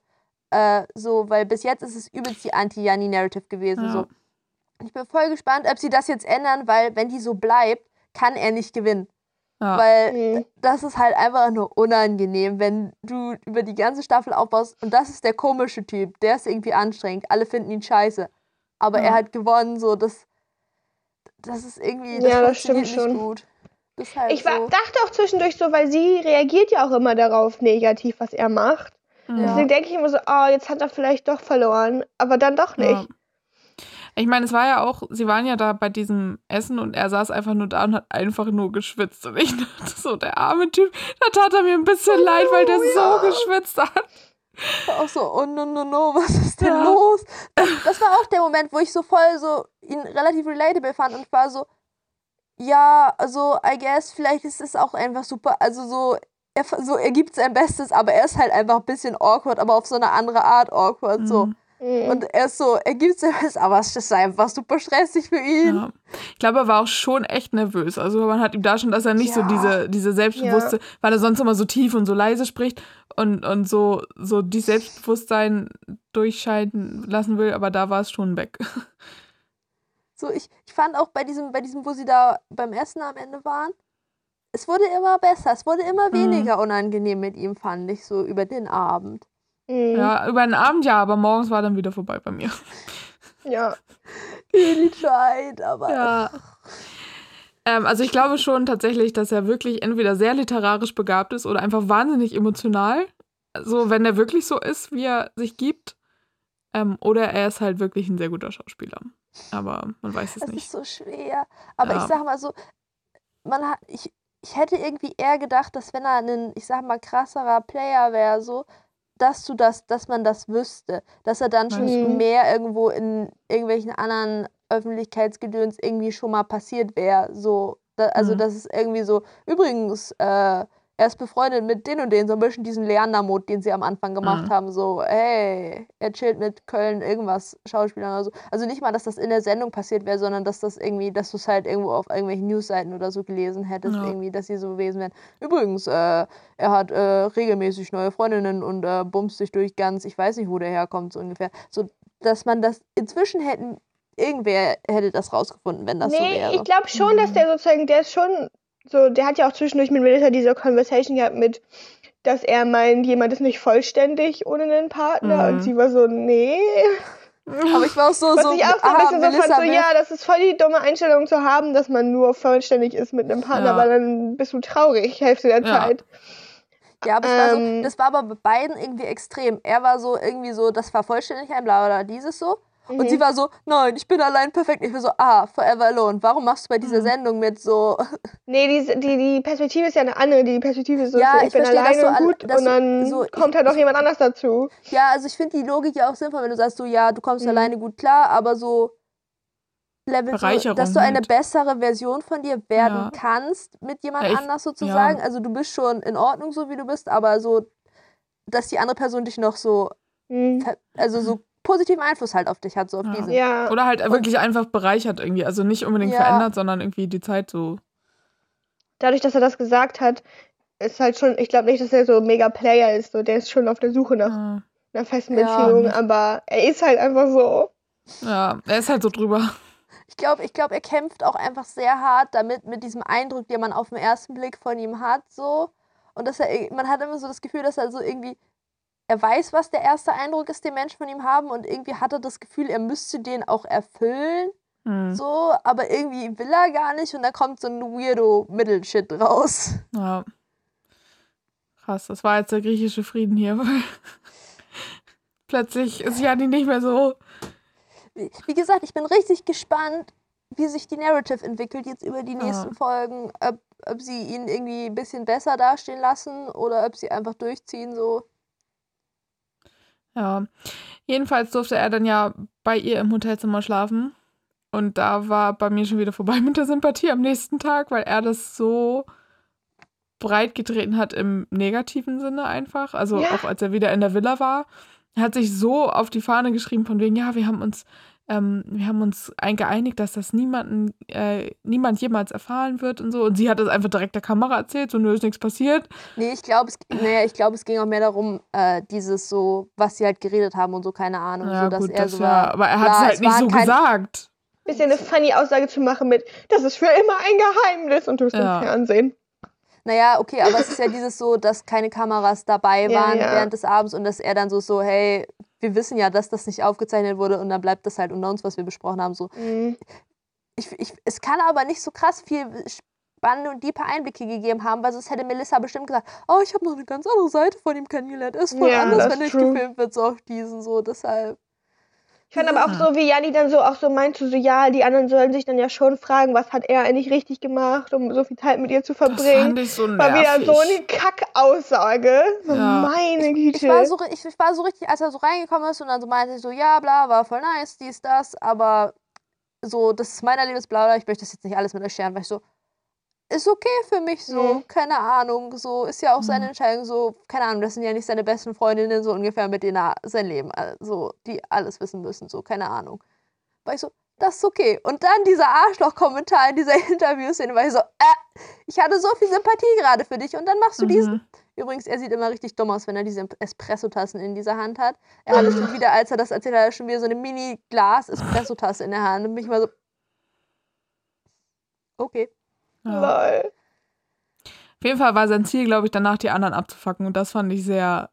Äh, so, weil bis jetzt ist es übelst die Anti-Janni-Narrative gewesen. Ja. So. Ich bin voll gespannt, ob sie das jetzt ändern, weil wenn die so bleibt, kann er nicht gewinnen. Ja. Weil Mhm. das ist halt einfach nur unangenehm, wenn du über die ganze Staffel aufbaust und das ist der komische Typ, der ist irgendwie anstrengend, alle finden ihn scheiße. Aber Ja. er hat gewonnen, so das, das ist irgendwie, das Ja, das stimmt nicht schon. gut. Halt Ich war, so. dachte auch zwischendurch so, weil sie reagiert ja auch immer darauf negativ, was er macht. Ja. Deswegen denke ich immer so, oh, jetzt hat er vielleicht doch verloren. Aber dann doch nicht. Ich meine, es war ja auch, sie waren ja da bei diesem Essen und er saß einfach nur da und hat einfach nur geschwitzt. Und ich dachte so, der arme Typ, da tat er mir ein bisschen leid, weil der ja. so geschwitzt hat. auch so, oh no, no, no, was ist denn Ja. los? Das, das war auch der Moment, wo ich so voll so ihn relativ relatable fand und war so, ja, also I guess, vielleicht ist es auch einfach super, also so, er, so, er gibt sein Bestes, aber er ist halt einfach ein bisschen awkward, aber auf so eine andere Art awkward, so. Mhm. Mhm. Und er ist so, er gibt sein Bestes, aber es ist einfach super stressig für ihn. Ja. Ich glaube, er war auch schon echt nervös. Also man hat ihm da schon, dass er nicht so Ja. diese, diese selbstbewusste, weil er sonst immer so tief und so leise spricht und, und so, so die Selbstbewusstsein durchscheiden lassen will, aber da war es schon weg. So, ich, ich fand auch bei diesem, bei diesem, wo sie da beim Essen am Ende waren, es wurde immer besser, es wurde immer Mhm. weniger unangenehm mit ihm, fand ich, so über den Abend. Mhm. Ja, über den Abend ja, aber morgens war dann wieder vorbei bei mir. ja. Really tried, aber. Ja. Ähm, also ich glaube schon tatsächlich, dass er wirklich entweder sehr literarisch begabt ist oder einfach wahnsinnig emotional. So, wenn er wirklich so ist, wie er sich gibt. Ähm, oder er ist halt wirklich ein sehr guter Schauspieler. Aber man weiß es Es nicht. ist so schwer. Aber Ja. ich sag mal so, man hat, ich, ich hätte irgendwie eher gedacht, dass wenn er ein, ich sag mal, krasserer Player wäre, so, dass du das, dass man das wüsste. Dass er dann schon du? mehr irgendwo in irgendwelchen anderen Öffentlichkeitsgedöns irgendwie schon mal passiert wäre. So, da, also Mhm. das ist irgendwie so, übrigens, äh, er ist befreundet mit den und den, so ein bisschen diesen Leander-Mod, den sie am Anfang gemacht Mhm. haben. So, hey, er chillt mit Köln irgendwas Schauspielern oder so. Also nicht mal, dass das in der Sendung passiert wäre, sondern dass das irgendwie, dass du es halt irgendwo auf irgendwelchen Newsseiten oder so gelesen hättest, Ja. irgendwie, dass sie so gewesen wären. Übrigens, äh, er hat äh, regelmäßig neue Freundinnen und äh, bumst sich durch ganz, ich weiß nicht, wo der herkommt, so ungefähr. So, dass man das inzwischen hätten, irgendwer hätte das rausgefunden, wenn das so nee, wäre. ich glaube schon, dass der sozusagen, der ist schon so, der hat ja auch zwischendurch mit Melissa diese Conversation gehabt mit, dass er meint, jemand ist nicht vollständig ohne einen Partner Mhm. und sie war so, nee. Aber ich war auch so, Was so, ich auch so ein aha, bisschen so fand, so, ja, das ist voll die dumme Einstellung zu haben, dass man nur vollständig ist mit einem Partner, Ja. weil dann bist du traurig, Hälfte der Ja. Zeit. Ja, aber es war, so, Ähm. das war aber bei beiden irgendwie extrem. Er war so irgendwie so, das war vollständig ein bla oder dieses so. Und Mhm. sie war so, nein, ich bin allein perfekt. Ich war so, ah, forever alone. Warum machst du bei dieser Mhm. Sendung mit so, Nee, die, die, die Perspektive ist ja eine andere. Die Perspektive ist so, Ja, so ich ich bin verstehe, alleine und gut dass und dann so- kommt halt noch jemand anders dazu. ja, also ich finde die Logik ja auch sinnvoll, wenn du sagst so, ja, du kommst Mhm. alleine gut klar, aber so Level, so, dass du eine halt. bessere Version von dir werden Ja. kannst mit jemand Ja, ich- anders sozusagen. Also du bist schon in Ordnung, so wie du bist, aber so, dass die andere Person dich noch so, Mhm. also so positiven Einfluss halt auf dich hat, so auf Ja. diesen. Ja. Oder halt wirklich einfach bereichert irgendwie. Also nicht unbedingt Ja. verändert, sondern irgendwie die Zeit so. Dadurch, dass er das gesagt hat, ist halt schon, ich glaube nicht, dass er so ein mega Player ist. So, der ist schon auf der Suche nach äh, einer festen Ja. Beziehung, aber er ist halt einfach so. Ja, er ist halt so drüber. Ich glaube, ich glaub, er kämpft auch einfach sehr hart damit, mit diesem Eindruck, den man auf den ersten Blick von ihm hat, so. Und dass er, man hat immer so das Gefühl, dass er so irgendwie, er weiß, was der erste Eindruck ist, den Menschen von ihm haben und irgendwie hat er das Gefühl, er müsste den auch erfüllen, Hm. so, aber irgendwie will er gar nicht und da kommt so ein weirdo Middle-Shit raus. Ja. Krass, das war jetzt der griechische Frieden hier, plötzlich ist Jani nicht mehr so. Wie gesagt, ich bin richtig gespannt, wie sich die Narrative entwickelt jetzt über die Ja. nächsten Folgen, ob, ob sie ihn irgendwie ein bisschen besser dastehen lassen oder ob sie einfach durchziehen, so. Ja. Jedenfalls durfte er dann ja bei ihr im Hotelzimmer schlafen. Und da war bei mir schon wieder vorbei mit der Sympathie am nächsten Tag, weil er das so breit getreten hat im negativen Sinne einfach. Also Ja. auch als er wieder in der Villa war. Er hat sich so auf die Fahne geschrieben von wegen, ja, wir haben uns, ähm, wir haben uns ein- geeinigt, dass das niemanden, äh, niemand jemals erfahren wird und so. Und sie hat das einfach direkt der Kamera erzählt, so nö, ist nichts passiert. Nee, ich glaube, es, naja, ich glaub, es ging auch mehr darum, äh, dieses so, was sie halt geredet haben und so, keine Ahnung. Ja, so, dass gut, er das so ja, war. aber er hat es halt nicht so gesagt. Bisschen eine funny Aussage zu machen mit, das ist für immer ein Geheimnis und du bist Ja. im Fernsehen. Naja, okay, aber es ist ja dieses so, dass keine Kameras dabei Ja, waren ja. während des Abends und dass er dann so, so, hey, wir wissen ja, dass das nicht aufgezeichnet wurde und dann bleibt das halt unter uns, was wir besprochen haben. So. Mhm. Ich, ich, es kann aber nicht so krass viel spannende und tiefe Einblicke gegeben haben, weil sonst hätte Melissa bestimmt gesagt, oh, ich habe noch eine ganz andere Seite von ihm kennengelernt. Er ist voll Ja, anders, wenn true. gefilmt wird, so auf diesen, so, deshalb. Ich fand aber auch so, wie Janni dann so auch so meinte, so ja, die anderen sollen sich dann ja schon fragen, was hat er eigentlich richtig gemacht, um so viel Zeit mit ihr zu Das fand verbringen. ich so nervig. War wieder so eine Kackaussage. So Ja. meine Güte. Ich war, so, ich, ich war so richtig, als er so reingekommen ist und dann so meinte ich so, ja, bla, war voll nice, dies, das, aber so, das ist mein Erlebnis, bla bla, ich möchte das jetzt nicht alles mit euch scheren, weil ich so, ist okay für mich so, Mhm. keine Ahnung, so, ist ja auch seine Mhm. Entscheidung, so, keine Ahnung, das sind ja nicht seine besten Freundinnen, so ungefähr, mit denen er sein Leben, also, die alles wissen müssen, so, keine Ahnung. War ich so, das ist okay. Und dann dieser Arschloch-Kommentar in dieser Interviewszene, war ich so, äh, ich hatte so viel Sympathie gerade für dich und dann machst du diesen. Mhm. Übrigens, er sieht immer richtig dumm aus, wenn er diese Espresso-Tassen in dieser Hand hat. Er hatte schon wieder, als er das erzählt hat, schon wieder so eine Mini-Glas-Espresso-Tasse in der Hand. Und mich mal so, okay. Ja. Lol. Auf jeden Fall war sein Ziel, glaube ich, danach die anderen abzufacken. Und das fand ich sehr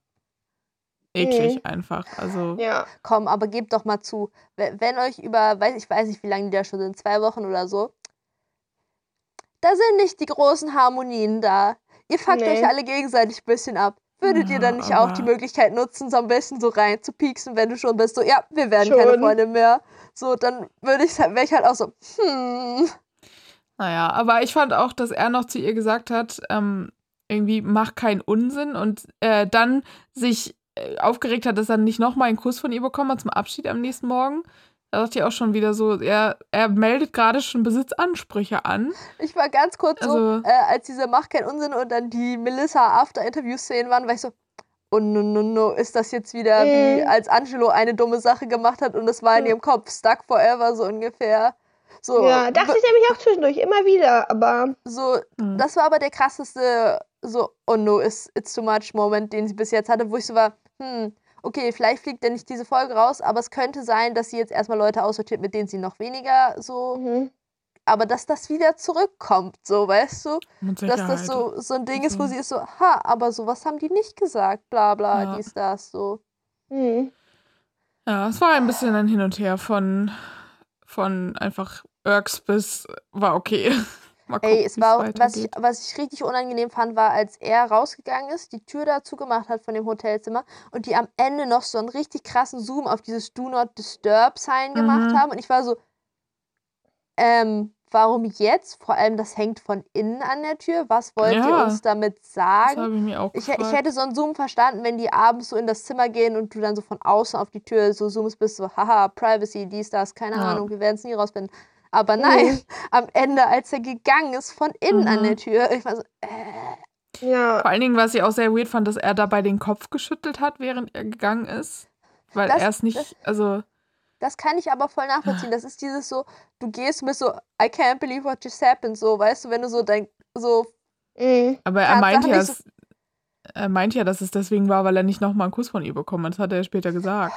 eklig Mhm. einfach. Also, Ja. Komm, aber gebt doch mal zu, we- wenn euch über, weiß ich weiß nicht, wie lange die da schon sind, zwei Wochen oder so, da sind nicht die großen Harmonien da. Ihr fuckt Nee. euch alle gegenseitig ein bisschen ab. Würdet ihr dann Ja, nicht auch die Möglichkeit nutzen, so ein bisschen so rein zu pieksen, wenn du schon bist, so, ja, wir werden keine Schon. Freunde mehr. So, dann würde ich wäre ich halt auch so, hm. Naja, aber ich fand auch, dass er noch zu ihr gesagt hat, ähm, irgendwie mach keinen Unsinn und äh, dann sich äh, aufgeregt hat, dass er nicht nochmal einen Kuss von ihr bekommen hat zum Abschied am nächsten Morgen. Da dachte ich auch schon wieder so, er, er meldet gerade schon Besitzansprüche an. Ich war ganz kurz so, Also- äh, als diese Macht kein Unsinn und dann die Melissa After-Interview-Szenen waren, war ich so, oh no, no, no, ist das jetzt wieder wie Mhm. als Angelo eine dumme Sache gemacht hat und es war in ihrem Kopf stuck forever, so ungefähr. So, Ja, dachte ich nämlich auch zwischendurch immer wieder, aber so, Hm. das war aber der krasseste, so, oh no, it's, it's too much Moment, den sie bis jetzt hatte, wo ich so war, hm, okay, vielleicht fliegt ja nicht diese Folge raus, aber es könnte sein, dass sie jetzt erstmal Leute aussortiert, mit denen sie noch weniger so, mhm. aber dass das wieder zurückkommt, so, weißt du? Dass das so, so ein Ding ist, wo Also- sie ist so, ha, aber sowas haben die nicht gesagt, bla bla, Ja. dies, das, so. Mhm. Ja, es war ein bisschen ein Hin und Her von, von einfach Irks bis war okay. Mal Ey, gucken, es wie's war was ich, was ich richtig unangenehm fand, war, als er rausgegangen ist, die Tür da zugemacht hat von dem Hotelzimmer und die am Ende noch so einen richtig krassen Zoom auf dieses Do Not Disturb Sign gemacht Mhm. haben und ich war so, ähm, warum jetzt? Vor allem, das hängt von innen an der Tür. Was wollt ihr Ja. uns damit Das sagen? habe ich mir auch Ich, ich hätte so einen Zoom verstanden, wenn die abends so in das Zimmer gehen und du dann so von außen auf die Tür so zoomst bist, so, haha, Privacy, dies, das, keine Ja. Ahnung, wir werden es nie rausfinden. Aber nein, am Ende, als er gegangen ist, von innen an Mhm. der Tür, ich war so, äh, Ja. Vor allen Dingen, was ich auch sehr weird fand, dass er dabei den Kopf geschüttelt hat, während er gegangen ist. Weil er es nicht, das- also, das kann ich aber voll nachvollziehen. Das ist dieses so, du gehst bist so, I can't believe what just happened, so, weißt du, wenn du so dein, so, Mhm. aber er meint ja, so- es, er meint ja, dass es deswegen war, weil er nicht nochmal einen Kuss von ihr bekommen hat. Das hat er später gesagt.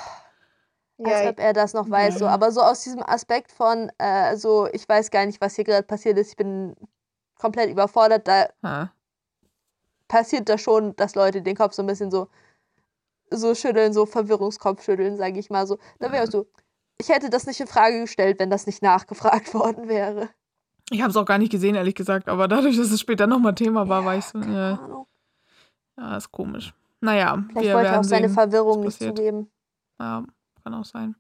Als Ja. ob er das noch weiß, so, Ja. aber so aus diesem Aspekt von, äh, so, ich weiß gar nicht, was hier gerade passiert ist, ich bin komplett überfordert, da Ha. passiert das schon, dass Leute den Kopf so ein bisschen so, so schütteln, so Verwirrungskopfschütteln, sage ich mal so. Da wäre ich so, ich hätte das nicht in Frage gestellt, wenn das nicht nachgefragt worden wäre. Ich habe es auch gar nicht gesehen, ehrlich gesagt, aber dadurch, dass es später nochmal Thema war, war ich so, äh, ja, ist komisch. Naja, Vielleicht wir wollte er auch seine sehen. Verwirrung nicht zugeben. Ja, kann auch sein.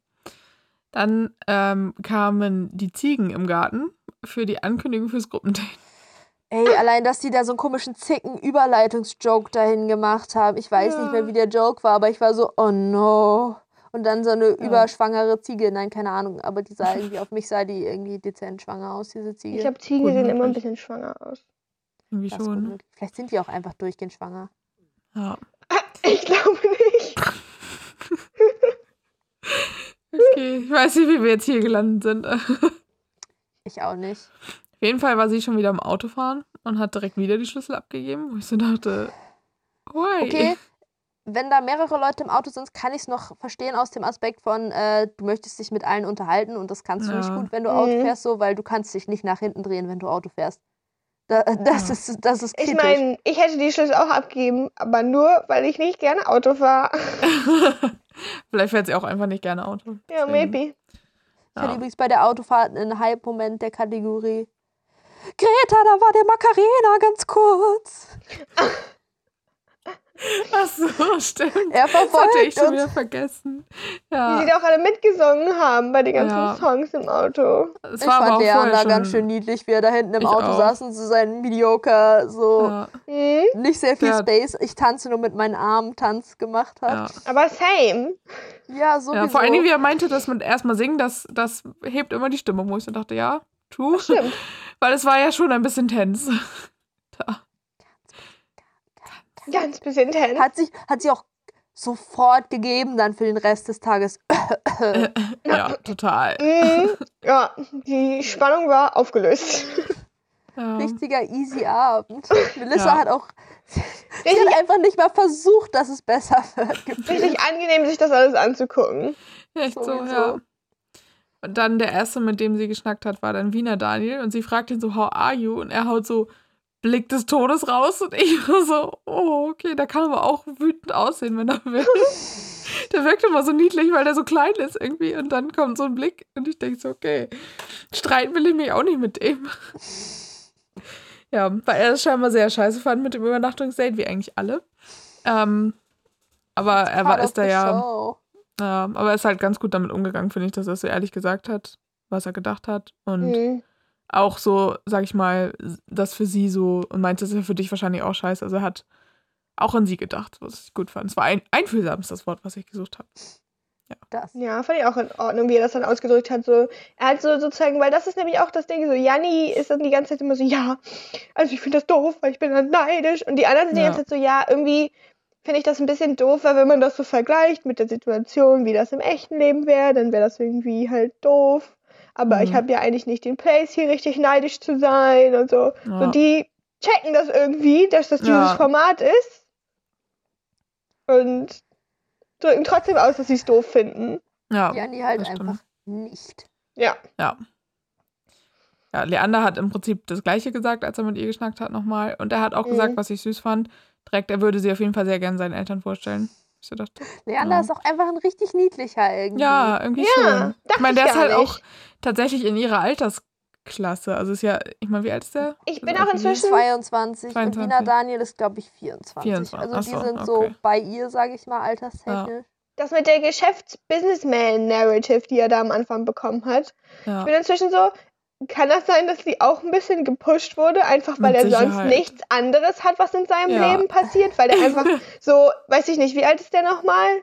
Dann ähm, kamen die Ziegen im Garten für die Ankündigung fürs Gruppendate. Ey, allein, dass die da so einen komischen Zicken-Überleitungs-Joke dahin gemacht haben. Ich weiß nicht mehr, Ja. wie der Joke war, aber ich war so, oh no. Und dann so eine Ja. überschwangere Ziege. Nein, keine Ahnung, aber die sah irgendwie, auf mich sah die irgendwie dezent schwanger aus, diese Ziege. Ich glaube, Ziegen Gut sehen immer ein bisschen schwanger aus. Irgendwie Das schon. Vielleicht sind die auch einfach durchgehend schwanger. Ja. Ich glaube nicht. Okay, ich weiß nicht, wie wir jetzt hier gelandet sind. Auf Ich auch nicht. jeden Fall war sie schon wieder im Auto fahren und hat direkt wieder die Schlüssel abgegeben, wo ich so dachte, why? Okay, wenn da mehrere Leute im Auto sind, kann ich es noch verstehen aus dem Aspekt von, äh, du möchtest dich mit allen unterhalten und das kannst du nicht Ja. gut, wenn du Auto Mhm. fährst, so, weil du kannst dich nicht nach hinten drehen, wenn du Auto fährst. Da, das, Ja. ist, das ist kritisch. Ich meine, ich hätte die Schlüssel auch abgegeben, aber nur, weil ich nicht gerne Auto fahre. Vielleicht fährt sie auch einfach nicht gerne Auto. ja, Deswegen- maybe. Ich hatte Ja. übrigens bei der Autofahrt einen Hype-Moment der Kategorie. Greta, da war der Macarena ganz kurz. Ach so, stimmt. Er Das hatte ich verfolgt schon wieder vergessen. Wie Ja, sie da auch alle mitgesungen haben bei den ganzen Ja. Songs im Auto. es Ich fand auch Leander schon. ganz schön niedlich, wie er da hinten im Ich Auto auch. saß und so seinen Mediocre, so Ja, Hm? nicht sehr viel Der- Space, ich tanze nur mit meinen Armen Tanz gemacht hat. ja. Aber same. Ja, sowieso. Ja, vor allen Dingen, wie er meinte, dass man erstmal singen, das, das hebt immer die Stimmung, wo ich so dachte, ja, true. Stimmt. Weil es war ja schon ein bisschen tense. Da. Ganz bisschen tense. hat, sich, hat sie auch sofort gegeben dann für den Rest des Tages. Ja, total. Mhm. Ja, die Spannung war aufgelöst. Ja. Richtiger easy Abend. Melissa Ja. hat auch sie hat einfach nicht mal versucht, dass es besser wird. richtig angenehm, sich das alles anzugucken. Echt so, ja. Und dann der erste, mit dem sie geschnackt hat, war dann Wiener Daniel. Und sie fragt ihn so, how are you? Und er haut so Blick des Todes raus. Und ich war so, oh, okay, der kann aber auch wütend aussehen, wenn er will. der wirkt immer so niedlich, weil der so klein ist irgendwie. Und dann kommt so ein Blick. Und ich denke so, okay, streiten will ich mich auch nicht mit dem. ja, weil er es scheinbar sehr scheiße fand mit dem Übernachtungsdate, wie eigentlich alle. Ähm, aber er war, ist da ja. Ja, aber er ist halt ganz gut damit umgegangen, finde ich, dass er so ehrlich gesagt hat, was er gedacht hat. Und Mhm. Auch so, sag ich mal, das für sie so und meinte, das ist ja für dich wahrscheinlich auch scheiße. Also er hat auch an sie gedacht, was ich gut fand. Es war ein, einfühlsam, ist das Wort, was ich gesucht habe. Das. Ja, fand ich auch in Ordnung, wie er das dann ausgedrückt hat. So, er hat so sozusagen, weil das ist nämlich auch das Ding, so Janni ist dann die ganze Zeit immer so, ja, also ich finde das doof, weil ich bin dann neidisch. Und die anderen sind die Ja. ganze Zeit so, ja, irgendwie finde ich das ein bisschen doof, weil wenn man das so vergleicht mit der Situation, wie das im echten Leben wäre, dann wäre das irgendwie halt doof. Aber ich Mhm. habe ja eigentlich nicht den Place, hier richtig neidisch zu sein und so. Ja. So, die checken das irgendwie, dass das dieses Ja. Format ist. Und drücken trotzdem aus, dass sie es doof finden. Ja, Janni halt das stimmt. einfach nicht. Ja. ja. Ja, Leander hat im Prinzip das Gleiche gesagt, als er mit ihr geschnackt hat nochmal. Und er hat auch Mhm. gesagt, was ich süß fand, direkt, er würde sie auf jeden Fall sehr gerne seinen Eltern vorstellen. Ich so dachte, Leander Ja. ist auch einfach ein richtig niedlicher irgendwie. Ja, irgendwie Ja, schon. Ich meine, der ich ist halt gar auch nicht. tatsächlich in ihrer Altersklasse. Also ist ja, ich meine, wie alt ist der? Ich bin er auch inzwischen- 22, und 22. Dina Daniel ist, glaube ich, 24. 24, Also ach die so, sind so okay. bei ihr, sage ich mal, alterstechnisch. Das mit der Geschäfts-Businessman-Narrative, die er da am Anfang bekommen hat. Ich Ja. bin inzwischen so, kann das sein, dass sie auch ein bisschen gepusht wurde, einfach weil Mit er sonst nichts anderes hat, was in seinem Ja. Leben passiert? Weil der einfach so, weiß ich nicht, wie alt ist der nochmal?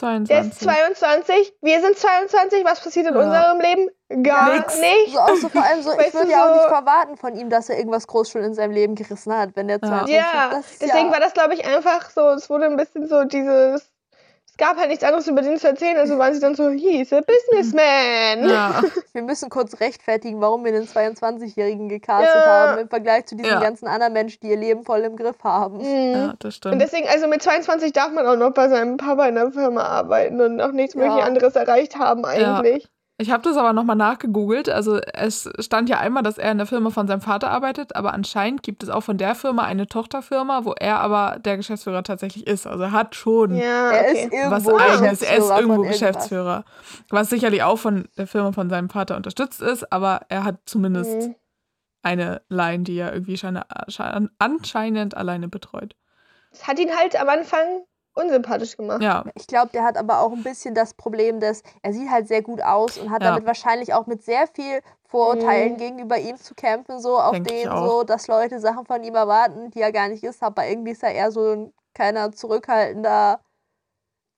Der ist 22. 22, wir sind 22, was passiert in Ja. unserem Leben? Gar Nix. nicht. So auch so vor allem so, ich würde ja auch nicht verwarten von ihm, dass er irgendwas groß schon in seinem Leben gerissen hat, wenn der Ja. 22 Ja, das ist deswegen ja, war das, glaube ich, einfach so, es wurde ein bisschen so dieses, es gab halt nichts anderes über den zu erzählen, also waren sie dann so, he's a businessman. Ja, Wir müssen kurz rechtfertigen, warum wir den 22-Jährigen gecastet Ja. haben im Vergleich zu diesen Ja. ganzen anderen Menschen, die ihr Leben voll im Griff haben. Mhm. ja, das Und stimmt. deswegen, also mit 22 darf man auch noch bei seinem Papa in der Firma arbeiten und auch nichts Ja. wirklich anderes erreicht haben eigentlich. Ich habe das aber nochmal nachgegoogelt. Also es stand ja einmal, dass er in der Firma von seinem Vater arbeitet, aber anscheinend gibt es auch von der Firma eine Tochterfirma, wo er aber der Geschäftsführer tatsächlich ist. Also er hat schon Ja, Er ist was eigenes. Er ist irgendwo. Geschäftsführer. Was sicherlich auch von der Firma von seinem Vater unterstützt ist, aber er hat zumindest Mhm. eine Line, die er irgendwie scheine, schein- anscheinend alleine betreut. Das hat ihn halt am Anfang unsympathisch gemacht. Ja, Ich glaube, der hat aber auch ein bisschen das Problem, dass er sieht halt sehr gut aus und hat Ja. damit wahrscheinlich auch mit sehr viel Vorurteilen Mhm. gegenüber ihm zu kämpfen, so auf Denk ich so, dass Leute Sachen von ihm erwarten, die er gar nicht ist, aber irgendwie ist er eher so ein kleiner, zurückhaltender,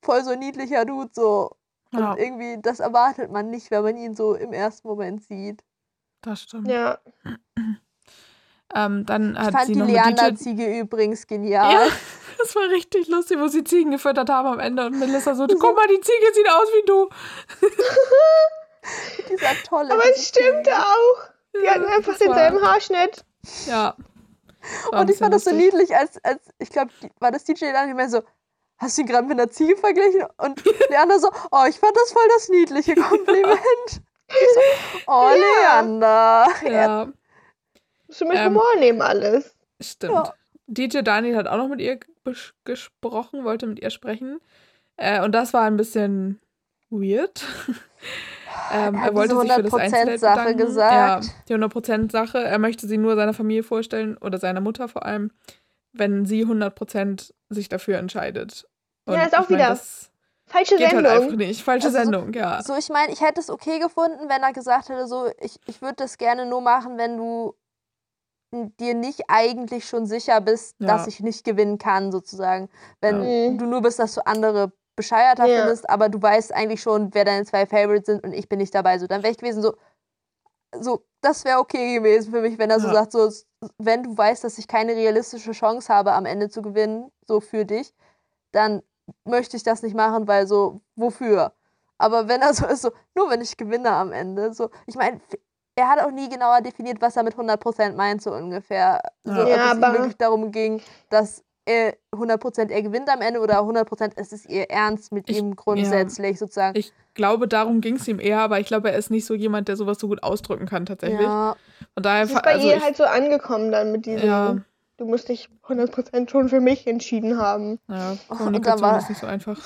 voll so niedlicher Dude, so. ja Und irgendwie, das erwartet man nicht, wenn man ihn so im ersten Moment sieht. das stimmt. Ja. Ähm, dann Ich hat fand sie die Leander-Ziege übrigens genial. Ja, das war richtig lustig, wo sie Ziegen gefüttert haben am Ende und Melissa so, guck mal, die Ziege sieht aus wie du. Dieser tolle. Aber es stimmte auch. Die hatten einfach das war- denselben Haarschnitt. Ja. Und ich fand das so niedlich, als, als ich glaube, war das DJ dann mehr so, hast du ihn gerade mit einer Ziege verglichen? Und Leander so, oh, ich fand das voll das niedliche Kompliment. So, oh, Ja. Leander. Ja, So mit Ähm, Humor nehmen alles. stimmt. Ja. DJ Daniel hat auch noch mit ihr gesprochen, wollte mit ihr sprechen. Äh, und das war ein bisschen weird. ähm, Er wollte sich für das 100% Einzeldate Sache bedanken. gesagt. Ja, die 100% Sache. Er möchte sie nur seiner Familie vorstellen oder seiner Mutter vor allem, wenn sie 100% sich dafür entscheidet. Ja, ist auch ich mein, wieder Falsche geht halt einfach Sendung. nicht. Falsche Also so- Sendung, ja. So, ich meine, ich hätte es okay gefunden, wenn er gesagt hätte, so, ich, ich würde das gerne nur machen, wenn du dir nicht eigentlich schon sicher bist, Ja. dass ich nicht gewinnen kann, sozusagen. Wenn Ja. du nur bist, dass du andere bescheuerter Ja. findest, aber du weißt eigentlich schon, wer deine zwei Favorites sind und ich bin nicht dabei. So, dann wäre ich gewesen, so, so, das wäre okay gewesen für mich, wenn er so sagt, so, wenn du weißt, dass ich keine realistische Chance habe, am Ende zu gewinnen, so für dich, dann möchte ich das nicht machen, weil so, wofür? Aber wenn er so ist, so, nur wenn ich gewinne am Ende, so, ich meine, er hat auch nie genauer definiert, was er mit 100% meint, so ungefähr. So, Ja. ob Ja, es ihm wirklich darum ging, dass er 100% er gewinnt am Ende oder 100% es ist ihr Ernst mit Ich- ihm grundsätzlich sozusagen. Ich glaube, darum ging es ihm eher, aber ich glaube, er ist nicht so jemand, der sowas so gut ausdrücken kann, tatsächlich. ja, Von daher, Das ist bei also ihr ich, halt so angekommen dann mit diesem, ja, du musst dich 100% schon für mich entschieden haben. ja, dann Kommunikation war- ist nicht so einfach.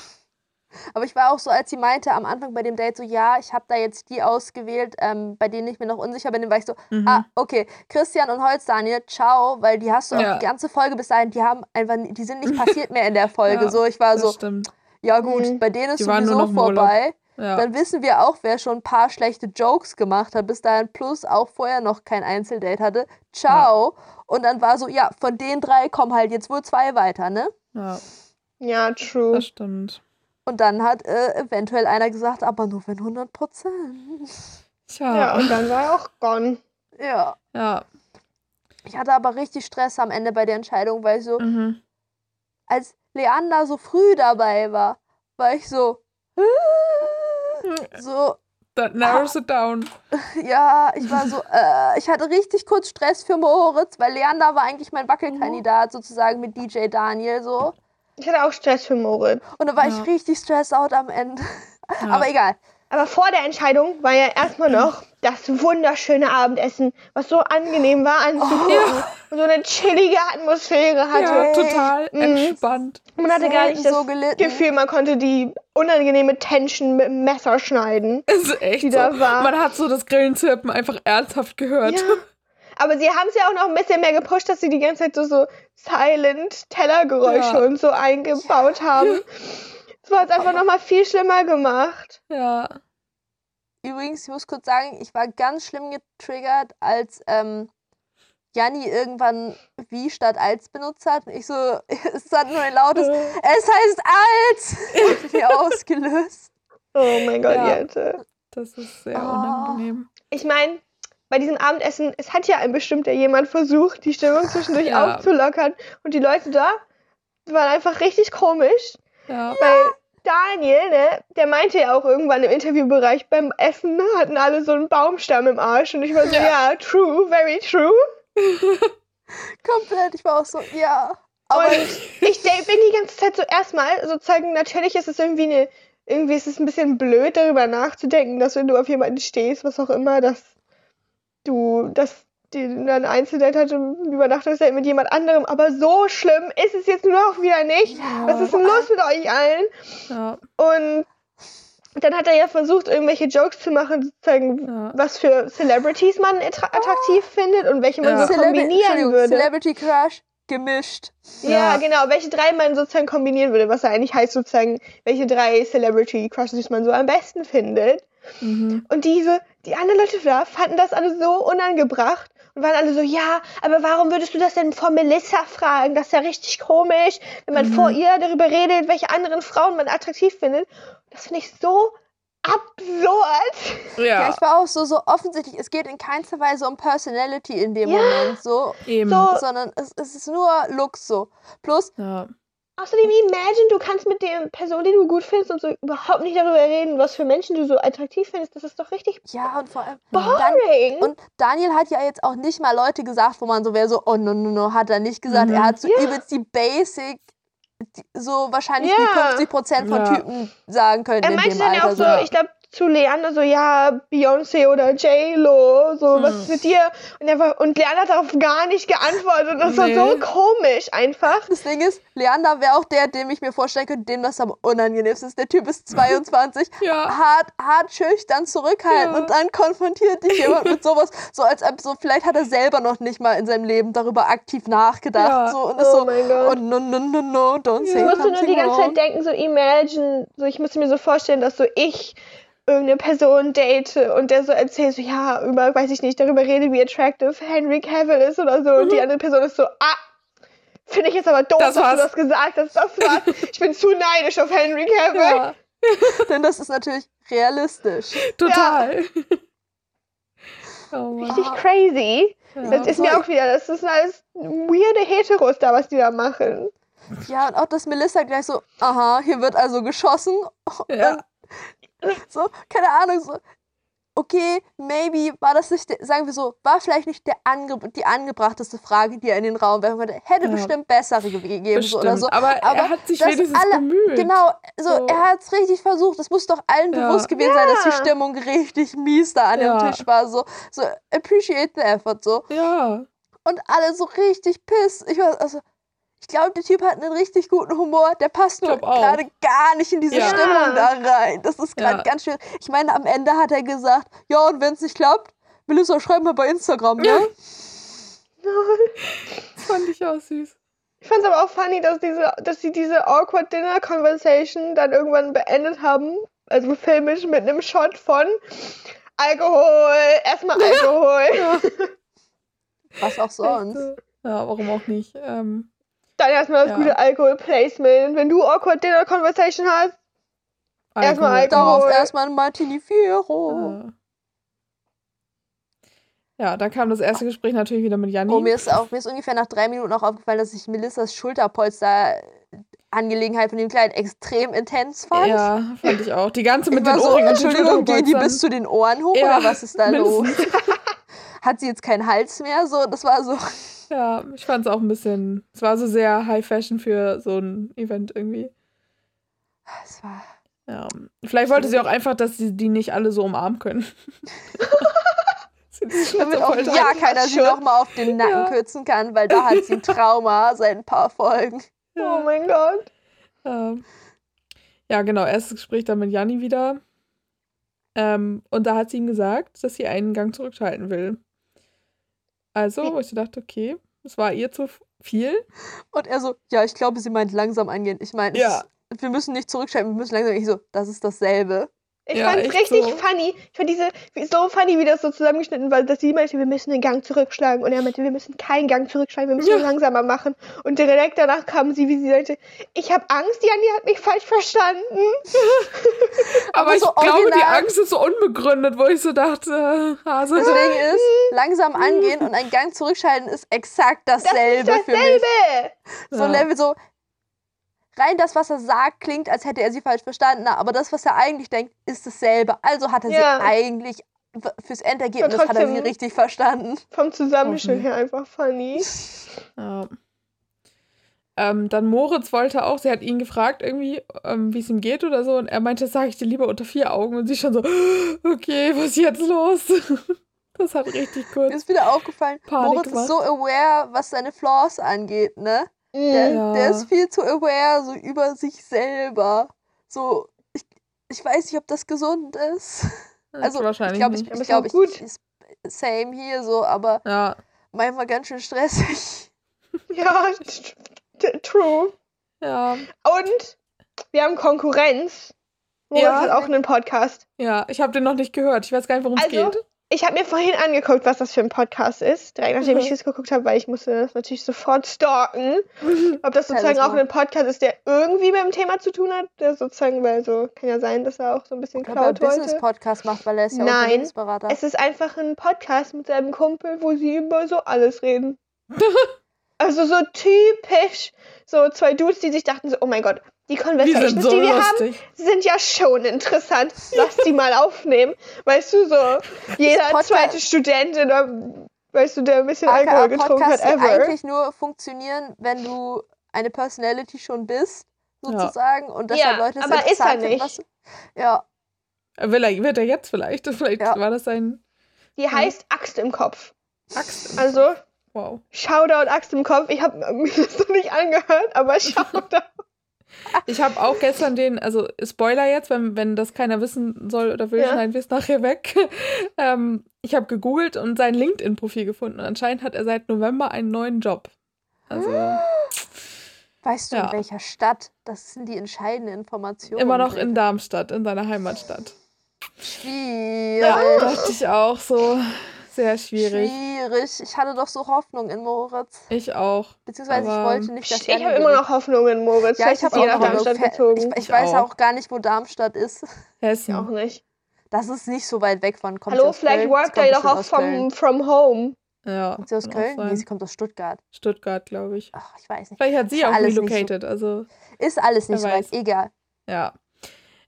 Aber ich war auch so, als sie meinte am Anfang bei dem Date so, ja, ich habe da jetzt die ausgewählt, ähm, bei denen ich mir noch unsicher bin, dann war ich so, Mhm. ah, okay, Christian und Holz, Daniel, ciao, weil die hast du auch Ja. die ganze Folge bis dahin, die haben einfach, die sind nicht passiert mehr in der Folge. Ja, so, ich war so, stimmt. ja gut, Mhm. bei denen ist Die sowieso vorbei. Ja. Dann wissen wir auch, wer schon ein paar schlechte Jokes gemacht hat, bis dahin, plus auch vorher noch kein Einzeldate hatte. Ciao. Und dann war so, ja, von den drei kommen halt jetzt wohl zwei weiter, ne? ja, Ja, true. das stimmt. Und dann hat äh, eventuell einer gesagt, aber nur wenn 100 Prozent. Tja, Ja, und dann war er auch gone. Ja. ja. Ich hatte aber richtig Stress am Ende bei der Entscheidung, weil ich so, Mhm. als Leander so früh dabei war, war ich so, so, That narrows it down. ja, ich war so, äh, ich hatte richtig kurz Stress für Moritz, weil Leander war eigentlich mein Wackelkandidat sozusagen mit DJ Daniel so. Ich hatte auch Stress für Moritz. Und dann war Ja. ich richtig stressed out am Ende. Ja. Aber egal. Aber vor der Entscheidung war ja erstmal noch das wunderschöne Abendessen, was so angenehm war anzugucken und so eine chillige Atmosphäre hatte. Ja, total Mhm. entspannt. Man hatte gar nicht das so gelitten. Gefühl, man konnte die unangenehme Tension mit dem Messer schneiden. Ist echt Die so. da war. Man hat so das Grillenzirpen einfach ernsthaft gehört. Ja. Aber sie haben es ja auch noch ein bisschen mehr gepusht, dass sie die ganze Zeit so, so silent Tellergeräusche Ja. und so eingebaut haben. Das hat es einfach noch mal viel schlimmer gemacht. Ja. Übrigens, ich muss kurz sagen, ich war ganz schlimm getriggert, als ähm, Janni irgendwann wie statt als benutzt hat. Und ich so, es hat nur ein lautes, es heißt als, hat ausgelöst. Oh mein Gott, Ja. Jette. Das ist sehr Oh. unangenehm. Ich meine, bei diesem Abendessen, es hat ja ein bestimmter jemand versucht, die Stimmung zwischendurch Ja. aufzulockern. Und die Leute da waren einfach richtig komisch. Ja. Weil Daniel, ne, der meinte ja auch irgendwann im Interviewbereich, beim Essen hatten alle so einen Baumstamm im Arsch. Und ich war so, ja, true, very true. Komplett, ich war auch so, ja. Aber Und ich bin die ganze Zeit so erstmal sozusagen, natürlich ist es irgendwie eine, irgendwie ist es ein bisschen blöd, darüber nachzudenken, dass wenn du auf jemanden stehst, was auch immer, dass du, dass die dann Einzeldate hatte, Übernachtungsdate mit jemand anderem, aber so schlimm ist es jetzt nur auch wieder nicht. Was ist denn los mit euch allen? Ja. Und dann hat er ja versucht, irgendwelche Jokes zu machen, sozusagen, Ja. was für Celebrities man attra- attraktiv findet und welche man Ja. so kombinieren würde. Celebrity Crush gemischt. Ja, Ja. genau. Welche drei man sozusagen kombinieren würde, was ja eigentlich heißt sozusagen, welche drei Celebrity Crushes man so am besten findet. Mhm. Und diese, die anderen Leute da fanden das alle so unangebracht und waren alle so, ja, aber warum würdest du das denn vor Melissa fragen? Das ist ja richtig komisch, wenn man Mhm. vor ihr darüber redet, welche anderen Frauen man attraktiv findet. Das finde ich so absurd. Ja. Ja, ich war auch so, so offensichtlich, es geht in keinster Weise um Personality in dem Ja. Moment so, eben. So, sondern es, es ist nur Looks so. Plus, Ja. Außerdem, imagine, du kannst mit der Person, die du gut findest und so überhaupt nicht darüber reden, was für Menschen du so attraktiv findest. Das ist doch richtig ja, und vor allem, boring. Und Daniel hat ja jetzt auch nicht mal Leute gesagt, wo man so wäre, so, oh no, no, no, hat er nicht gesagt. Mhm. Er hat so Ja. übelst die Basic, die, so wahrscheinlich Ja. die 50% von Ja. Typen sagen können er in meinte dem dann ja Alter. auch so, ich glaube, zu Leander so, ja, Beyoncé oder J-Lo, so, was Hm. ist mit dir? Und, war, und Leander hat darauf gar nicht geantwortet. Und das Nee. war so komisch einfach. Das Ding ist, Leander wäre auch der, dem ich mir vorstellen könnte, dem das am unangenehmsten ist. Der Typ ist 22, Ja. hart, hart schüchtern, zurückhaltend Ja. und dann konfrontiert dich jemand mit sowas, so als ob so, vielleicht hat er selber noch nicht mal in seinem Leben darüber aktiv nachgedacht. Ja. So, und Oh so, mein Gott. oh no, no, no, no, don't Ja. say Ich musste nur die ganze. Zeit denken, so imagine, so ich musste mir so vorstellen, dass so ich irgendeine Person date und der so erzählt, so ja, über, weiß ich nicht, darüber redet, wie attractive Henry Cavill ist oder so und die andere Person ist so, ah, Finde ich jetzt aber doof, Das dass war's. du das gesagt hast. Das war's. Ich bin zu neidisch auf Henry Cavill. Ja, Denn das ist natürlich realistisch. total. Oh Mann. Richtig crazy. Ja. Das ist mir auch wieder, das ist alles weirde Heteros da, was die da machen. Ja, und auch, dass Melissa gleich so, aha, hier wird also geschossen. Ja. So, keine Ahnung, so. Okay, maybe war das nicht, der, sagen wir so, war vielleicht nicht der ange die angebrachteste Frage, die er in den Raum werfen könnte. Hätte Ja. bestimmt bessere ge- gegeben so, Bestimmt. oder so. Aber, Aber er hat sich wenigstens alle- bemüht. Genau, so, So. er hat es richtig versucht. Es muss doch allen Ja. bewusst gewesen sein, dass die Ja. Stimmung richtig mies da an Ja. dem Tisch war. So, so appreciate the effort, so. Ja. Und alle so richtig piss. Ich war, also, ich glaube, der Typ hat einen richtig guten Humor. Der passt nur gerade gar nicht in diese Ja. Stimmung da rein. Das ist gerade Ja. ganz schwierig. Ich meine, am Ende hat er gesagt, ja, und wenn es nicht klappt, Melissa, schreib mal bei Instagram, ne? Ja. Das fand ich auch süß. Ich fand es aber auch funny, dass, diese, dass sie diese awkward Dinner Conversation dann irgendwann beendet haben. Also filmisch mit einem Shot von Alkohol, erstmal Alkohol, Was auch sonst. Ja, warum auch nicht. Ähm, dann erstmal das Ja. gute Alkohol-Placement. Wenn du awkward Dinner Conversation hast, Erstmal Alkohol. Darauf Alkohol. erstmal ein Martini Fiero. Ja. Ja, dann kam das erste Gespräch natürlich wieder mit Janni. Oh, mir ist auch, mir ist ungefähr nach drei Minuten auch aufgefallen, dass ich Melissas Schulterpolster Angelegenheit von dem Kleinen extrem intens fand. ja, fand ich auch. Die ganze mit ich den so, und den Entschuldigung, gehen die bis zu den Ohren hoch Ja, oder was ist da los? Hat sie jetzt keinen Hals mehr? So, das war so. Ja, ich fand es auch ein bisschen. Es war so sehr High Fashion für so ein Event irgendwie. Es war. Ja. Vielleicht wollte sie auch einfach, dass sie die nicht alle so umarmen können. Damit auch ja keiner sie nochmal auf den Nacken Ja. kürzen kann, weil da hat sie ein Trauma seit ein paar Folgen. oh mein Gott. Ähm, ja, genau, erstes Gespräch dann mit Janni wieder. Ähm, und da hat sie ihm gesagt, dass sie einen Gang zurückschalten will. Also, wo ich so dachte, okay, es war ihr zu viel. Und er so, ja, ich glaube, sie meint langsam angehen. Ich meine, Ja. wir müssen nicht zurückschalten, wir müssen langsam. Ich so, das ist dasselbe. Ich Ja, fand's richtig so. funny. Ich fand diese so funny, wie das so zusammengeschnitten war, dass sie meinte, wir müssen den Gang zurückschlagen. Und er meinte, wir müssen keinen Gang zurückschlagen, wir müssen Ja. langsamer machen. Und direkt danach kam sie, wie sie sagte, ich habe Angst, Janni hat mich falsch verstanden. Aber, Aber ich so glaube, die original- Angst ist so unbegründet, wo ich so dachte, äh, Hase. Das Ding ist, langsam angehen und einen Gang zurückschalten ist exakt Das dasselbe, ist für mich. dasselbe. So Ja. ein Level so. Rein das, was er sagt, klingt, als hätte er sie falsch verstanden, aber das, was er eigentlich denkt, ist dasselbe. Also hat er Ja. sie eigentlich fürs Endergebnis hat er sie richtig verstanden. Vom Zusammenschnitt Okay. her einfach funny. Ja. Ähm, dann Moritz wollte auch, sie hat ihn gefragt irgendwie, ähm, wie es ihm geht oder so. Und er meinte, das sage ich dir lieber unter vier Augen. Und sie schon so, okay, was ist jetzt los? Das hat richtig Mir gut. ist wieder aufgefallen, Panik Moritz gemacht. ist so aware, was seine Flaws angeht, ne? Der. Ja. der ist viel zu aware, so über sich selber. So, ich, ich weiß nicht, ob das gesund ist. Also, wahrscheinlich ich glaube, ich, nicht. Aber ich, glaub, ich, gut. ist same hier so, aber Ja, manchmal ganz schön stressig. Ja, true. ja, Und wir haben Konkurrenz. Moritz Ja. hat auch einen Podcast. ja. Ich habe den noch nicht gehört. Ich weiß gar nicht, worum es Also, geht. Ich habe mir vorhin angeguckt, was das für ein Podcast ist. Direkt nachdem ich Mhm. es geguckt habe, weil ich musste das natürlich sofort stalken. Ob das Ja, sozusagen das auch ein Podcast ist, der irgendwie mit dem Thema zu tun hat. Der sozusagen, weil so kann ja sein, dass er auch so ein bisschen Ich klaut wollte. Business-Podcast macht, weil er ist ja Nein. Es ist einfach ein Podcast mit seinem Kumpel, wo sie über so alles reden. also so typisch, so zwei Dudes, die sich dachten so, oh mein Gott, die Die Conversations, sind so die wir haben, lustig. sind ja schon interessant. Lass die mal aufnehmen. Weißt du, so jeder zweite Student, in der, weißt du, der ein bisschen aka Alkohol getrunken hat, Podcasts, die ever. eigentlich nur funktionieren, wenn du eine Personality schon bist, Ja. sozusagen. Und deshalb Ja, Leute aber ist er nicht. was- Ja, Will er, wird er jetzt vielleicht? Vielleicht Ja. war das sein Die heißt Axt im Kopf. Axt. Also, Wow. Shoutout Axt im Kopf. Ich habe mir das noch nicht angehört, aber Shoutout. Ich habe auch gestern den, also Spoiler jetzt, wenn, wenn das keiner wissen soll oder will, Ja. schneiden wir es nachher weg. ähm, ich habe gegoogelt und sein LinkedIn-Profil gefunden. Und anscheinend hat er seit November einen neuen Job. Also weißt du, Ja. in welcher Stadt? Das sind die entscheidenden Informationen. immer noch in Darmstadt, in seiner Heimatstadt. Schwierig. Ja, dachte ich auch so. Sehr schwierig. Schwierig. Ich hatte doch so Hoffnung in Moritz. Ich auch. Beziehungsweise Aber ich wollte nicht, dass Ich habe immer noch Hoffnung in Moritz. Ja, Vielleicht ich habe ist auch nach. Darmstadt gezogen. Ich, ich Ich weiß auch. auch gar nicht, wo Darmstadt ist. Hessen. Ich auch nicht. Das ist nicht so weit weg von. Kommt sie Hallo, aus vielleicht Köln? workt Sie kommt er doch auch from, from home. Ja. Kommt sie aus Köln? Nee, sie kommt aus Stuttgart. Stuttgart, glaube ich. Ach, ich weiß nicht. Vielleicht hat sie Ist auch alles nicht so- relocated, also Ist alles nicht so weit. weiß. Egal. ja.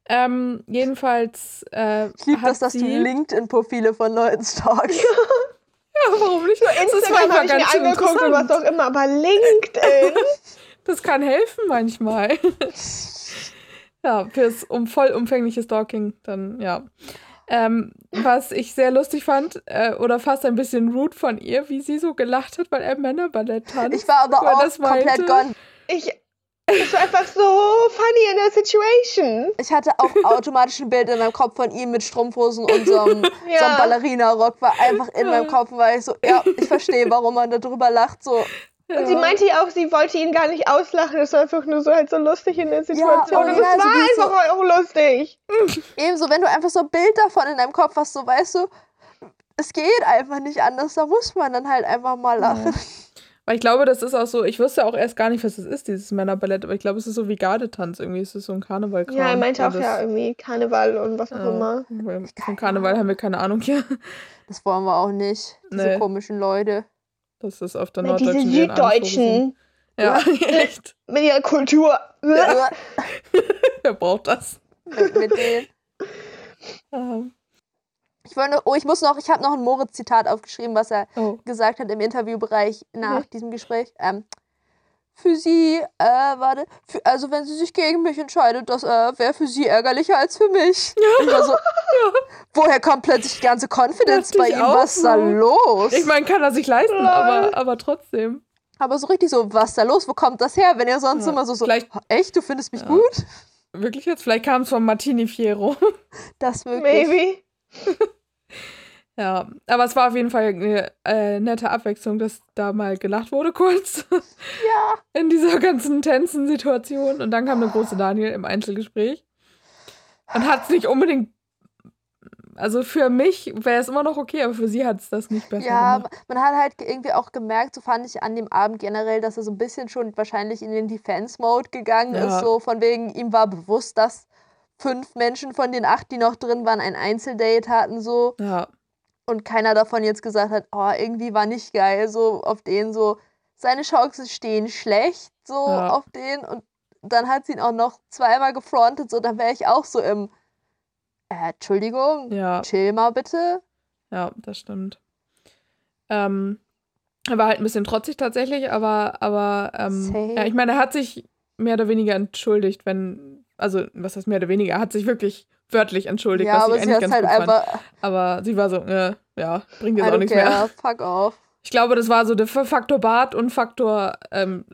Ähm, jedenfalls äh, Ich liebe das, dass du LinkedIn-Profile von Leuten stalkst. Ja, warum nicht? Ist Instagram habe ich mir schön angeguckt und was auch immer, aber LinkedIn. Das kann helfen manchmal. ja, fürs um, vollumfängliche Stalking dann, ja. Ähm, was ich sehr lustig fand, äh, oder fast ein bisschen rude von ihr, wie sie so gelacht hat, weil er Männerballett tanzt. Ich war aber auch komplett gone. Ich, das war einfach so funny in der Situation. Ich hatte auch automatisch ein Bild in meinem Kopf von ihm mit Strumpfhosen und so einem, Ja. so einem Ballerina-Rock. War einfach in meinem Kopf, weil ich so, ja, ich verstehe, warum man darüber lacht. So, ja. Und sie meinte ja auch, sie wollte ihn gar nicht auslachen. Das war einfach nur so halt so lustig in der Situation. und es original, so war wie es so- einfach auch lustig. ebenso, wenn du einfach so ein Bild davon in deinem Kopf hast, so weißt du, es geht einfach nicht anders. Da muss man dann halt einfach mal lachen. Weil ich glaube, das ist auch so, ich wusste auch erst gar nicht, was das ist, dieses Männerballett, aber ich glaube, es ist so wie Gardetanz irgendwie. Es ist so ein Karnevalkram. Ja, er meinte auch ja irgendwie Karneval und was auch Ja, immer. Von Karneval haben wir keine Ahnung hier. Das wollen wir auch nicht. Diese Nee. komischen Leute. Das ist auf der Mit diese norddeutschen gesehen. Süddeutschen Ja, echt. mit ihrer Kultur. Wer braucht das? mit, mit denen. Ähm, Ich wollte, oh, ich muss noch, ich habe noch ein Moritz-Zitat aufgeschrieben, was er oh. gesagt hat im Interviewbereich nach Mhm. diesem Gespräch. Ähm, für sie, äh, warte, für, also wenn sie sich gegen mich entscheidet, das äh, wäre für sie ärgerlicher als für mich. Ich war so, woher kommt plötzlich die ganze Confidence Dachte bei ihm? Was ist da so. los? Ich meine, kann er sich leisten, aber, aber trotzdem. Aber so richtig so, was ist da los? Wo kommt das her? Wenn er sonst Ja, immer so, so vielleicht- echt, du findest mich Ja. gut? Wirklich jetzt? Vielleicht kam es von Martini Fiero. Das wirklich. Maybe. Ja, aber es war auf jeden Fall eine äh, nette Abwechslung, dass da mal gelacht wurde kurz. Ja. In dieser ganzen tensen Situation. Und dann kam der große Daniel im Einzelgespräch. Und hat es nicht unbedingt. Also für mich wäre es immer noch okay, aber für sie hat es das nicht besser Ja, gemacht. man hat halt irgendwie auch gemerkt, so fand ich an dem Abend generell, dass er so ein bisschen schon wahrscheinlich in den Defense-Mode gegangen Ja. ist. So von wegen, ihm war bewusst, dass fünf Menschen von den acht, die noch drin waren, ein Einzeldate hatten, so. Ja, Und keiner davon jetzt gesagt hat, oh, irgendwie war nicht geil, so auf den so. Seine Chancen stehen schlecht, so Ja. auf den. Und dann hat sie ihn auch noch zweimal gefrontet, so. Dann wäre ich auch so im, äh, Entschuldigung, ja, chill mal bitte. ja, das stimmt. Ähm, er war halt ein bisschen trotzig tatsächlich, aber, aber ähm, ja, ich meine, er hat sich mehr oder weniger entschuldigt, wenn, also was heißt mehr oder weniger, er hat sich wirklich wörtlich entschuldigt, ja, was aber ich sie eigentlich ganz halt gut fand. einfach, Aber sie war so, äh, ja, bringt I jetzt auch don't nichts mehr. care, fuck off. Ich glaube, das war so der Faktor Bart und Faktor ähm,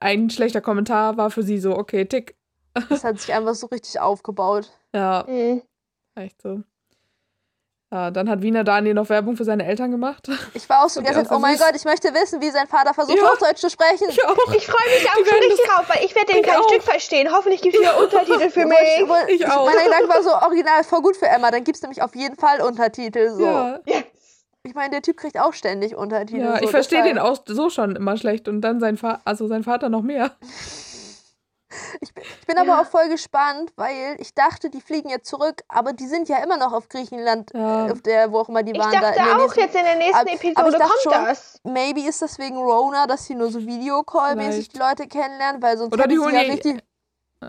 ein schlechter Kommentar war für sie so, okay, tick. Das hat sich einfach so richtig aufgebaut. Ja, Mhm. echt so. Ja, dann hat Wiener Daniel noch Werbung für seine Eltern gemacht. Ich war auch so die Und ganze die Zeit, auch oh mein. Gott, ich möchte wissen, wie sein Vater versucht, Ja. Hochdeutsch zu sprechen. Ich auch. Ich freue mich auch Die schon richtig drauf, weil ich werde den Ich kein auch. Stück verstehen. Hoffentlich gibt es wieder Untertitel für Wo ich, mich. wo, Ich auch. Mein Gedanke war so, original, voll gut für Emma. Dann gibt es nämlich auf jeden Fall Untertitel. So. Ja, Yes. Ich meine, der Typ kriegt auch ständig Untertitel. ja so, ich verstehe den auch so schon immer schlecht und dann sein, Fa also sein Vater noch mehr. Ich bin, ich bin aber auch voll gespannt, weil ich dachte, die fliegen jetzt zurück, aber die sind ja immer noch auf Griechenland, Ja. äh, auf der, wo auch immer die Ich waren. da dachte der auch nächsten- jetzt in der nächsten Aber- aber ich Episode dachte kommt schon, das. Maybe ist das wegen Rona, dass sie nur so Videocall-mäßig die Leute kennenlernen, weil sonst Oder hätte die sie holen ja die- richtig.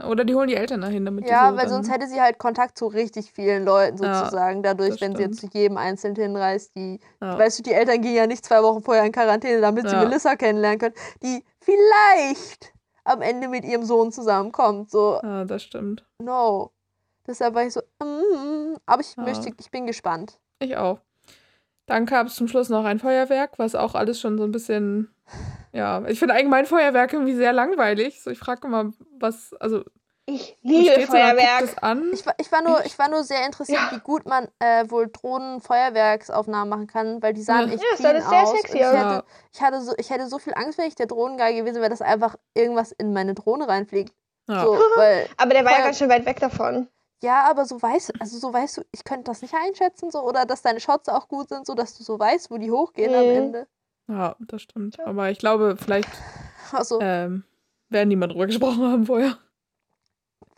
Oder die holen die Eltern dahin, damit die Ja, so weil sonst hätte sie halt Kontakt zu richtig vielen Leuten Ja, sozusagen, dadurch, das wenn sie jetzt zu stimmt. jedem einzeln hinreist, die, ja. weißt du, die Eltern gehen ja nicht zwei Wochen vorher in Quarantäne, damit sie Ja. Melissa kennenlernen können, die vielleicht am Ende mit ihrem Sohn zusammenkommt. So, ja, das stimmt. no. Deshalb war ich so, mm, aber ich Ja. möchte, ich bin gespannt. Ich auch. Dann gab es zum Schluss noch ein Feuerwerk, was auch alles schon so ein bisschen. Ja, ich finde allgemein Feuerwerk irgendwie sehr langweilig. So, ich frage immer, was. Also, Ich liebe so, Feuerwerk. es an. Ich war, ich war, nur, ich war nur sehr interessiert, Ja. wie gut man äh, wohl Drohnen-Feuerwerksaufnahmen machen kann, weil die sahen Ja. echt Ja, das clean sah sehr aus. sexy ich, aus. Ja. hätte, ich, hatte so, ich hätte so viel Angst, wenn ich der Drohnengeil gewesen wäre, dass einfach irgendwas in meine Drohne reinfliegt. Ja. So, weil, Aber der war ja Feuer- ganz schön weit weg davon. Ja, aber so weißt also so weißt du, ich könnte das nicht einschätzen, so, oder dass deine Shots auch gut sind, so dass du so weißt, wo die hochgehen am Mhm. Ende. Ja, das stimmt. Aber ich glaube, vielleicht Also, ähm, werden die mal drüber gesprochen haben vorher.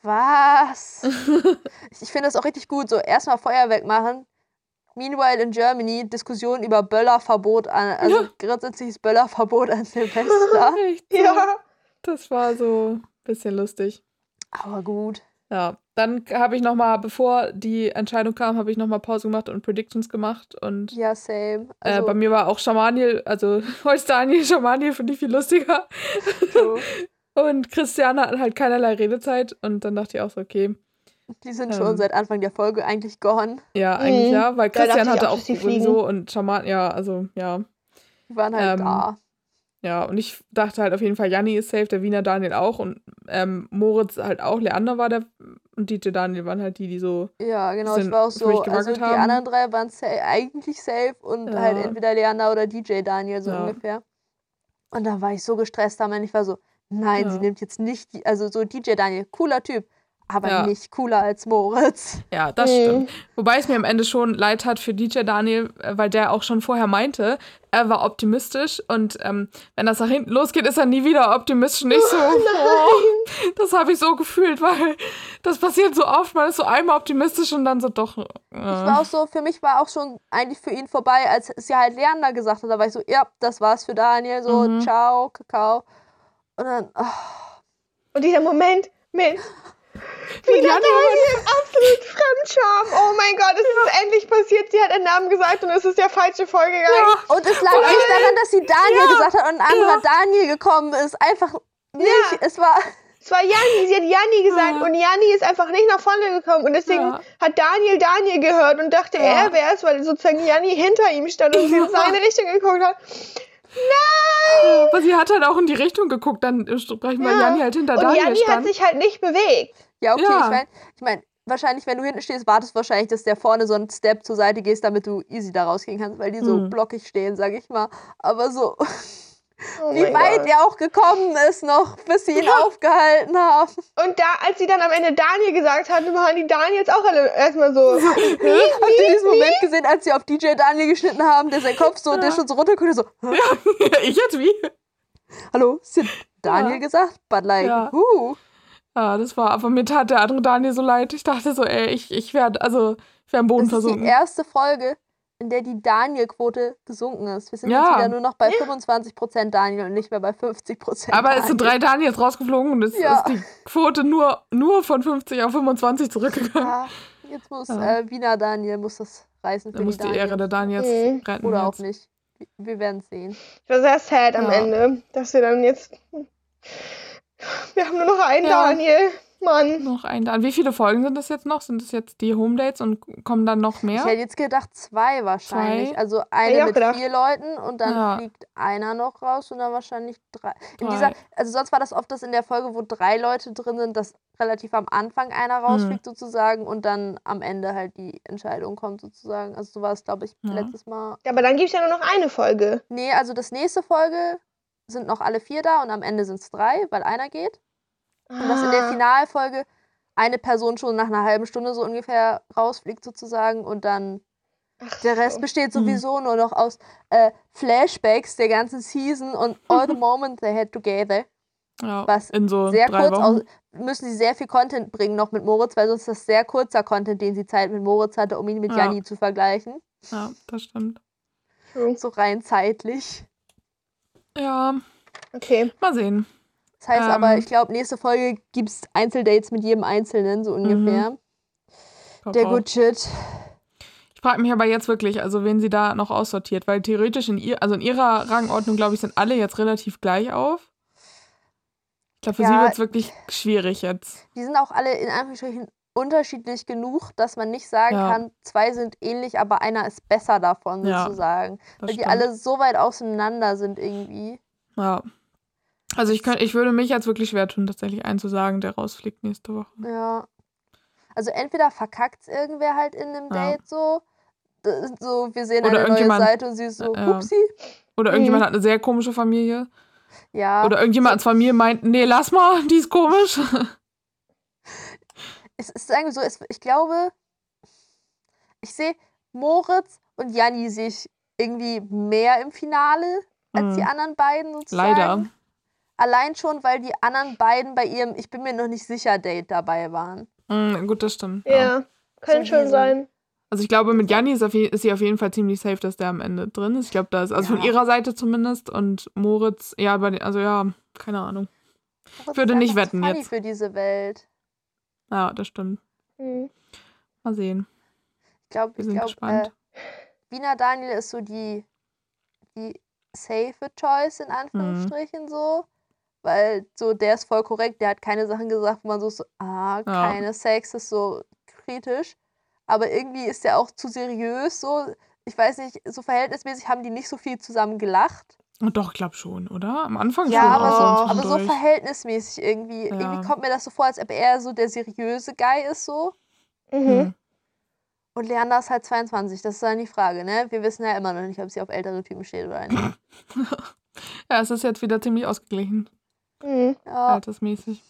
Was? ich finde das auch richtig gut, so erstmal Feuerwerk machen. Meanwhile in Germany Diskussion über Böllerverbot an, also Ja. grundsätzliches Böllerverbot an Silvester. Echt so. Ja. Das war so ein bisschen lustig. Aber gut. Ja, dann habe ich noch mal, bevor die Entscheidung kam, habe ich noch mal Pause gemacht und Predictions gemacht. Und Ja, same. äh, Also, bei mir war auch Schamaniel, also Holz Daniel, Schamaniel finde ich viel lustiger. so, Und Christiane hat halt keinerlei Redezeit. Und dann dachte ich auch so, okay, die sind schon Ähm. seit Anfang der Folge eigentlich gone. ja, eigentlich Mhm. ja, weil Christian hatte auch, auch die sowieso und Schaman, ja, also ja. Die waren halt Ähm, da. Ja, und ich dachte halt auf jeden Fall, Janni ist safe, der Wiener Daniel auch und ähm, Moritz halt auch, Leander war der und DJ Daniel waren halt die, die so. Ja, genau. Ich war auch so, also die haben. anderen drei waren sa eigentlich safe und Ja. halt entweder Leander oder DJ Daniel, so Ja. ungefähr. Und da war ich so gestresst, da ich war so, nein, sie Ja. nimmt jetzt nicht die, also so DJ Daniel, cooler Typ, aber Ja. nicht cooler als Moritz. Ja, das Mhm. stimmt. Wobei es mir am Ende schon leid hat für DJ Daniel, äh, weil der auch schon vorher meinte, er war optimistisch und ähm, wenn das nach hinten losgeht, ist er nie wieder optimistisch. Nicht so. Oh, das habe ich so gefühlt, weil das passiert so oft. Man ist so einmal optimistisch und dann so doch. Äh, Ich war auch so, für mich war auch schon eigentlich für ihn vorbei, als sie halt Leander gesagt hat. Da war ich so, ja, das war's für Daniel, so, Mhm. ciao, Kakao. Und dann, oh, Und dieser Moment mit wieder Janni Daniel, absolut Fremdscham. Oh mein Gott, es ist endlich passiert. Sie hat einen Namen gesagt und es ist der falsche vorgegangen. Und es lag nicht daran, dass sie Daniel gesagt hat und ein anderer Daniel gekommen ist. Einfach nicht. Ja. Es war. Es war Janni, sie hat Janni gesagt Ja. und Janni ist einfach nicht nach vorne gekommen. Und deswegen Ja. hat Daniel Daniel gehört und dachte, Ja. er wäre es, weil sozusagen Janni hinter ihm stand und sie in Ja. seine Richtung geguckt hat. Aber sie hat halt auch in die Richtung geguckt, dann sprechen wir Ja. Janni halt hinter Und Daniel Janni stand. hat sich halt nicht bewegt. Ja, okay, Ja. ich meine, ich mein, wahrscheinlich, wenn du hinten stehst, wartest du wahrscheinlich, dass der vorne so einen Step zur Seite gehst, damit du easy da rausgehen kannst, weil die so Mhm. blockig stehen, sag ich mal. Aber so, Oh wie weit Gott. er auch gekommen ist noch, bis sie ihn aufgehalten haben. Und da, als sie dann am Ende Daniel gesagt hat, waren die Daniels auch alle erstmal so. Habt ihr diesen Moment gesehen, als sie auf DJ Daniel geschnitten haben, der sein Kopf so, der schon so runterguckt, und so, "Hä? ich jetzt wie? hallo, ist hier Daniel Ja. gesagt? But like, Ja. huh. Ja, das war, aber mir tat der andere Daniel so leid. Ich dachte so, ey, ich, ich werde, also, ich wäre am Boden Das ist die versunken. erste Folge, in der die Daniel-Quote gesunken ist. Wir sind Ja. jetzt wieder nur noch bei 25% Daniel und nicht mehr bei 50% Aber es sind Daniel. drei Daniels rausgeflogen und es Ja. ist die Quote nur, nur von 50 auf 25 zurückgegangen. Ja, jetzt muss Ja. äh, Wiener Daniel muss das reißen für Da muss die die Daniel. Ehre der Daniels Mhm. retten. Oder auch jetzt. nicht. Wir- Wir werden sehen. Ich war sehr sad am Ja. Ende, dass wir dann jetzt. Wir haben nur noch einen Ja. Daniel. Mann. Noch ein Dan. Wie viele Folgen sind das jetzt noch? Sind das jetzt die Home Dates und kommen dann noch mehr? Ich hätte jetzt gedacht zwei wahrscheinlich. Zwei? Also eine mit gedacht. vier Leuten und dann Ja. fliegt einer noch raus und dann wahrscheinlich drei. In Drei. dieser, also sonst war das oft das in der Folge, wo drei Leute drin sind, dass relativ am Anfang einer Hm. rausfliegt sozusagen und dann am Ende halt die Entscheidung kommt sozusagen. Also so war es, glaube ich, Ja. letztes Mal. Aber dann gibt es ja nur noch eine Folge. Nee, also das nächste Folge sind noch alle vier da und am Ende sind es drei, weil einer geht. Und dass in der Ah. Finalfolge eine Person schon nach einer halben Stunde so ungefähr rausfliegt sozusagen und dann Ach der Rest so. besteht sowieso nur noch aus äh, Flashbacks der ganzen Season und all the moments they had together. Ja, was in so Sehr drei kurz Wochen. aus, müssen sie sehr viel Content bringen noch mit Moritz, weil sonst ist das sehr kurzer Content, den sie Zeit mit Moritz hatte, um ihn mit Ja. Janni zu vergleichen. Ja, das stimmt. So rein zeitlich. Ja, Okay. mal sehen. Das heißt Ähm. aber, ich glaube, nächste Folge gibt es Einzeldates mit jedem Einzelnen, so ungefähr. Glaub Der. Good Shit. Ich frage mich aber jetzt wirklich, also wen sie da noch aussortiert, weil theoretisch in ihr, also in ihrer Rangordnung, glaube ich, sind alle jetzt relativ gleich auf. Ich glaube, für sie Ja. wird es wirklich schwierig jetzt. Die sind auch alle in Anführungsstrichen unterschiedlich genug, dass man nicht sagen Ja. kann, zwei sind ähnlich, aber einer ist besser davon Ja, sozusagen. Das Weil die stimmt. alle so weit auseinander sind irgendwie. Ja. Also ich, könnt, ich würde mich jetzt wirklich schwer tun, tatsächlich einen zu sagen, der rausfliegt nächste Woche. Ja. Also entweder verkackt irgendwer halt in einem Ja. Date so. So, wir sehen Oder eine neue Seite und sie ist so, Ja. hupsi. Oder Mhm. irgendjemand hat eine sehr komische Familie. Ja. Oder irgendjemand als Familie meint, nee, lass mal, die ist komisch. Es ist irgendwie so, es, ich glaube, ich sehe Moritz und Janni sehe ich irgendwie mehr im Finale als die Mhm. anderen beiden sozusagen. Leider. Allein schon, weil die anderen beiden bei ihrem Ich bin mir noch nicht sicher Date dabei waren. Mm, gut, das stimmt. Ja, kann So schon sein. Also ich glaube, mit Janni ist, ist sie auf jeden Fall ziemlich safe, dass der am Ende drin ist. Ich glaube, da ist, also von Ja. ihrer Seite zumindest. Und Moritz, ja, bei den, also ja, keine Ahnung. Moritz würde nicht wetten funny jetzt. für diese Welt. Ja, das stimmt. Hm. Mal sehen. Ich glaube, Wir ich sind glaube, gespannt. äh, Wiener Daniel ist so die, die safe Choice in Mhm. Anführungsstrichen so. Weil so, der ist voll korrekt, der hat keine Sachen gesagt, wo man so, so ah, keine Sex, ist so kritisch. Aber irgendwie ist der auch zu seriös so. Ich weiß nicht, so verhältnismäßig haben die nicht so viel zusammen gelacht. Doch, glaub schon, oder? Am Anfang Ja, schon. aber auch so, aber so verhältnismäßig irgendwie. Ja. Irgendwie kommt mir das so vor, als ob er so der seriöse Guy ist so. Mhm. Hm. Und Leander ist halt 22, das ist dann die Frage, ne? Wir wissen ja immer noch nicht, ob sie auf ältere Typen steht oder nicht. Ja, es ist jetzt wieder ziemlich ausgeglichen, Hm. Ja. altersmäßig.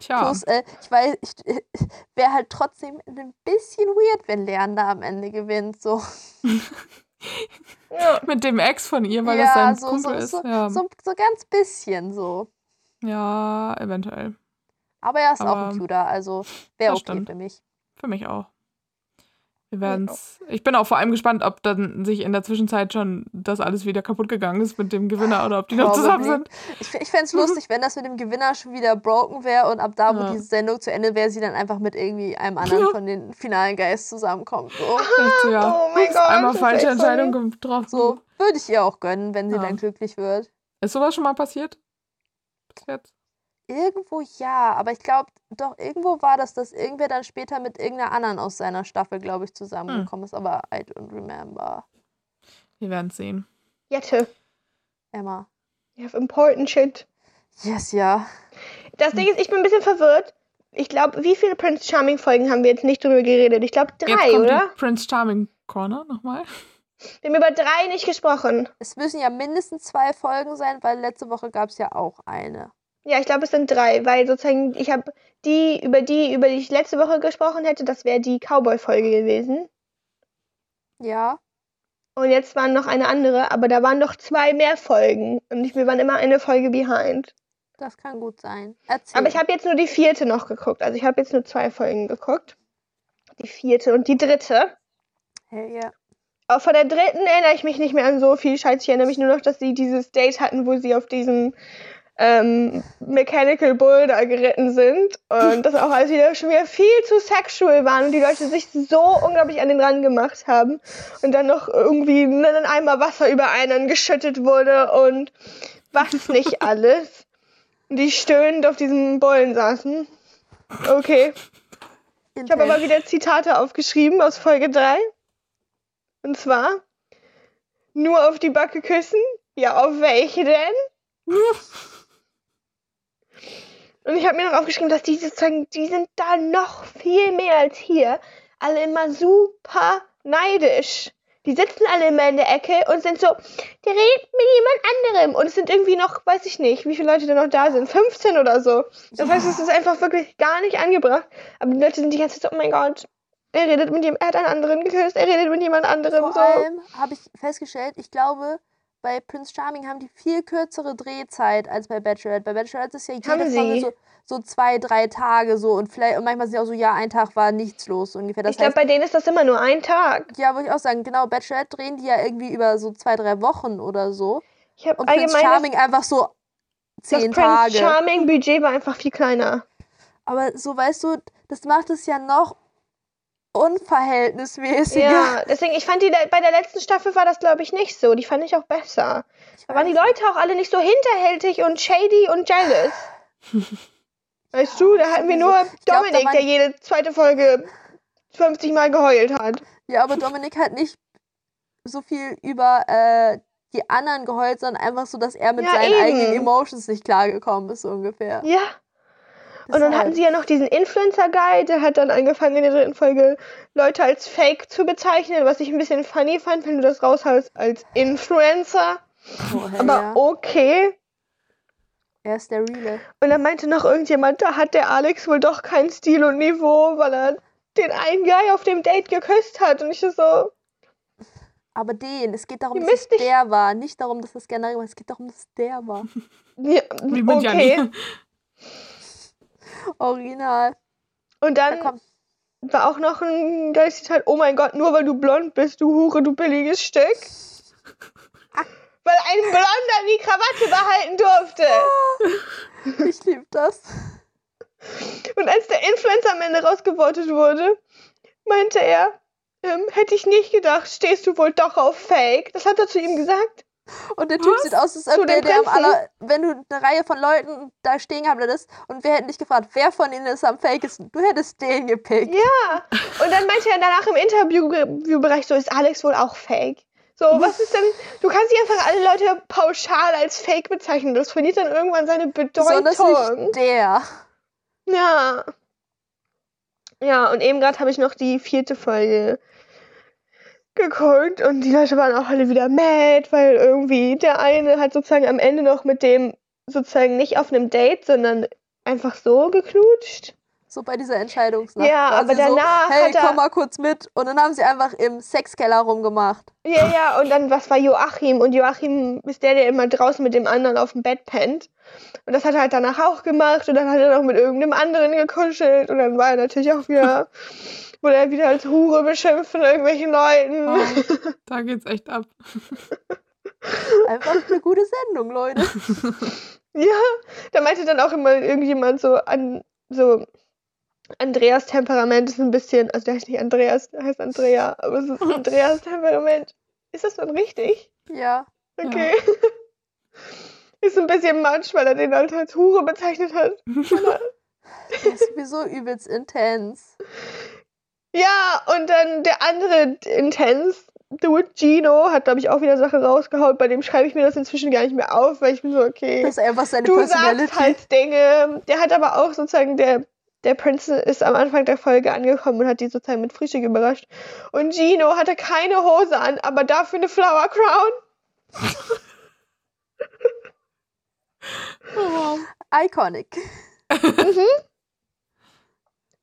Tja, Plus, äh, ich weiß, ich, wäre halt trotzdem ein bisschen weird, wenn Leander am Ende gewinnt. So, Ja. mit dem Ex von ihr, weil Ja, das sein so- Kumpel so- ist. Ja. so, so ganz bisschen so. ja, eventuell. Aber er ist auch Aber ein Cuter, also wäre okay stimmt. für mich. Für mich auch. Wir werden's. Ich bin auch vor allem gespannt, ob dann sich in der Zwischenzeit schon das alles wieder kaputt gegangen ist mit dem Gewinner oder ob die noch zusammen sind. Ich, ich fände es lustig, wenn das mit dem Gewinner schon wieder broken wäre und ab da, wo Ja. die Sendung zu Ende wäre, sie dann einfach mit irgendwie einem anderen Ja. von den finalen Guys zusammenkommt. So, Echt ja. Oh mein Gott, Einmal falsche Entscheidung getroffen. so würde ich ihr auch gönnen, wenn sie Ja. dann glücklich wird. Ist sowas schon mal passiert? Bis jetzt? Irgendwo ja, aber ich glaube, doch, irgendwo war das, dass irgendwer dann später mit irgendeiner anderen aus seiner Staffel, glaube ich, zusammengekommen ist, aber I don't remember. Wir werden es sehen. Jette, Emma. you have important shit. Yes, ja. Das Ding ist, ich bin ein bisschen verwirrt. Ich glaube, wie viele Prince Charming Folgen haben wir jetzt nicht drüber geredet? Ich glaube Jetzt drei, kommt oder? die Prince Charming Corner nochmal. Wir haben über drei nicht gesprochen. Es müssen ja mindestens zwei Folgen sein, weil letzte Woche gab es ja auch eine. Ja, ich glaube, es sind drei, weil sozusagen ich habe die, über die, über die ich letzte Woche gesprochen hätte, das wäre die Cowboy-Folge gewesen. Ja. Und jetzt waren noch eine andere, aber da waren noch zwei mehr Folgen. Und ich, wir waren immer eine Folge behind. Das kann gut sein. Erzähl. Aber ich habe jetzt nur die vierte noch geguckt. Also ich habe jetzt nur zwei Folgen geguckt. Die vierte und die dritte. Hey, ja. Auch von der dritten erinnere ich mich nicht mehr an so viel Scheiß. Ich erinnere mich nur noch, dass sie dieses Date hatten, wo sie auf diesem ähm, Mechanical Bull da geritten sind. Und das auch alles wieder schon wieder viel zu sexual waren und die Leute sich so unglaublich an den Rand gemacht haben. Und dann noch irgendwie ein Eimer Wasser über einen geschüttet wurde und was nicht alles. Und die stöhnend auf diesem Bullen saßen. Okay. Ich habe aber wieder Zitate aufgeschrieben aus Folge 3. Und zwar, nur auf die Backe küssen? Ja, auf welche denn? Und ich habe mir noch aufgeschrieben, dass die sozusagen, die sind da noch viel mehr als hier, alle immer super neidisch. Die sitzen alle immer in der Ecke und sind so, der redet mit jemand anderem. Und es sind irgendwie noch, weiß ich nicht, wie viele Leute da noch da sind. 15 oder so. Das heißt, es ist einfach wirklich gar nicht angebracht. Aber die Leute sind die ganze Zeit so, oh mein Gott, er redet mit jemand, er hat einen anderen geküsst, er redet mit jemand anderem. Vor so. allem habe ich festgestellt, ich glaube, bei Prince Charming haben die viel kürzere Drehzeit als bei Bachelorette. Bei Bachelorette ist ja jede Folge so, so zwei, drei Tage so und vielleicht und manchmal sind ja auch so, ja, ein Tag war nichts los so ungefähr. Das ich glaube, bei denen ist das immer nur ein Tag. ja, würde ich auch sagen, genau, Bachelorette drehen die ja irgendwie über so zwei, drei Wochen oder so. Ich habe Und Prince das, Charming einfach so das zehn Prince Tage. Charming Budget war einfach viel kleiner. Aber so, weißt du, das macht es ja noch unverhältnismäßiger. Ja, deswegen, ich fand die bei der letzten Staffel war das, glaube ich, nicht so. Die fand ich auch besser. Ich Da waren die Leute auch alle nicht so hinterhältig und shady und jealous. Weißt du, da hatten wir nur. Ich glaub, Dominik, waren- der jede zweite Folge 50 Mal geheult hat. Ja, aber Dominik hat nicht so viel über äh, die anderen geheult, sondern einfach so, dass er mit Ja, seinen eben. eigenen Emotions nicht klargekommen ist, so ungefähr. Ja. Und dann hatten sie ja noch diesen Influencer-Guy, der hat dann angefangen in der dritten Folge Leute als Fake zu bezeichnen, was ich ein bisschen funny fand, wenn du das raushaust als Influencer. Oh, Aber ja. okay. Er ist der Reale. Und dann meinte noch irgendjemand, da hat der Alex wohl doch keinen Stil und Niveau, weil er den einen Guy auf dem Date geküsst hat. Und ich so, Aber den, es geht darum, dass es nicht- der war. Nicht darum, dass es generell war. Es geht darum, dass es der war. ja, okay. Original. Und Da dann kommt, war auch noch ein geiles Zitat, oh mein Gott, nur weil du blond bist, du Hure, du billiges Stück. Weil ein Blonder die Krawatte behalten durfte. ich liebe das. Und als der Influencer am Ende rausgevotet wurde, meinte er, ähm, hätte ich nicht gedacht, stehst du wohl doch auf Fake. Das hat er zu ihm gesagt. Und der Typ Was? sieht aus, als ob der, der am aller, wenn du eine Reihe von Leuten da stehen gehabt hättest und wir hätten dich gefragt, wer von ihnen ist am fakesten, du hättest den gepickt. Ja. Und dann meinte er danach im Interviewbereich so, ist Alex wohl auch Fake. So, was ist denn, du kannst nicht einfach alle Leute pauschal als Fake bezeichnen. Das verliert dann irgendwann seine Besonders Bedeutung. nicht der. Ja. Ja, und eben gerade habe ich noch die vierte Folge geguckt und die Leute waren auch alle wieder mad, weil irgendwie der eine hat sozusagen am Ende noch mit dem sozusagen nicht auf einem Date, sondern einfach so geknutscht. So bei dieser Entscheidungsnacht. Ja, aber danach so, hey, hat er- komm mal kurz mit. Und dann haben sie einfach im Sexkeller rumgemacht. Ja, ja, und dann, was war Joachim? Und Joachim ist der, der immer draußen mit dem anderen auf dem Bett pennt. Und das hat er halt danach auch gemacht. Und dann hat er noch mit irgendeinem anderen gekuschelt. Und dann war er natürlich auch wieder, er wieder als Hure beschimpft von irgendwelchen Leuten. Oh, da geht's echt ab. Einfach eine gute Sendung, Leute. Ja, da meinte dann auch immer irgendjemand so an, so, Andreas Temperament ist ein bisschen, also der heißt nicht Andreas, der heißt Andrea, aber es ist Andreas Temperament. Ist das dann richtig? Ja. Okay. Ist ein bisschen matsch, weil er den halt als Hure bezeichnet hat. Der ist sowieso übelst intens. Ja, und dann der andere Intense, Dude Gino, hat, glaube ich, auch wieder Sachen rausgehauen. Bei dem schreibe ich mir das inzwischen gar nicht mehr auf, weil ich bin so, okay. Das ist einfach seine du sagst halt Dinge. Der hat aber auch sozusagen, der, der Prinz ist am Anfang der Folge angekommen und hat die sozusagen mit Frühstück überrascht. Und Gino hatte keine Hose an, aber dafür eine Flower Crown. Oh. Iconic.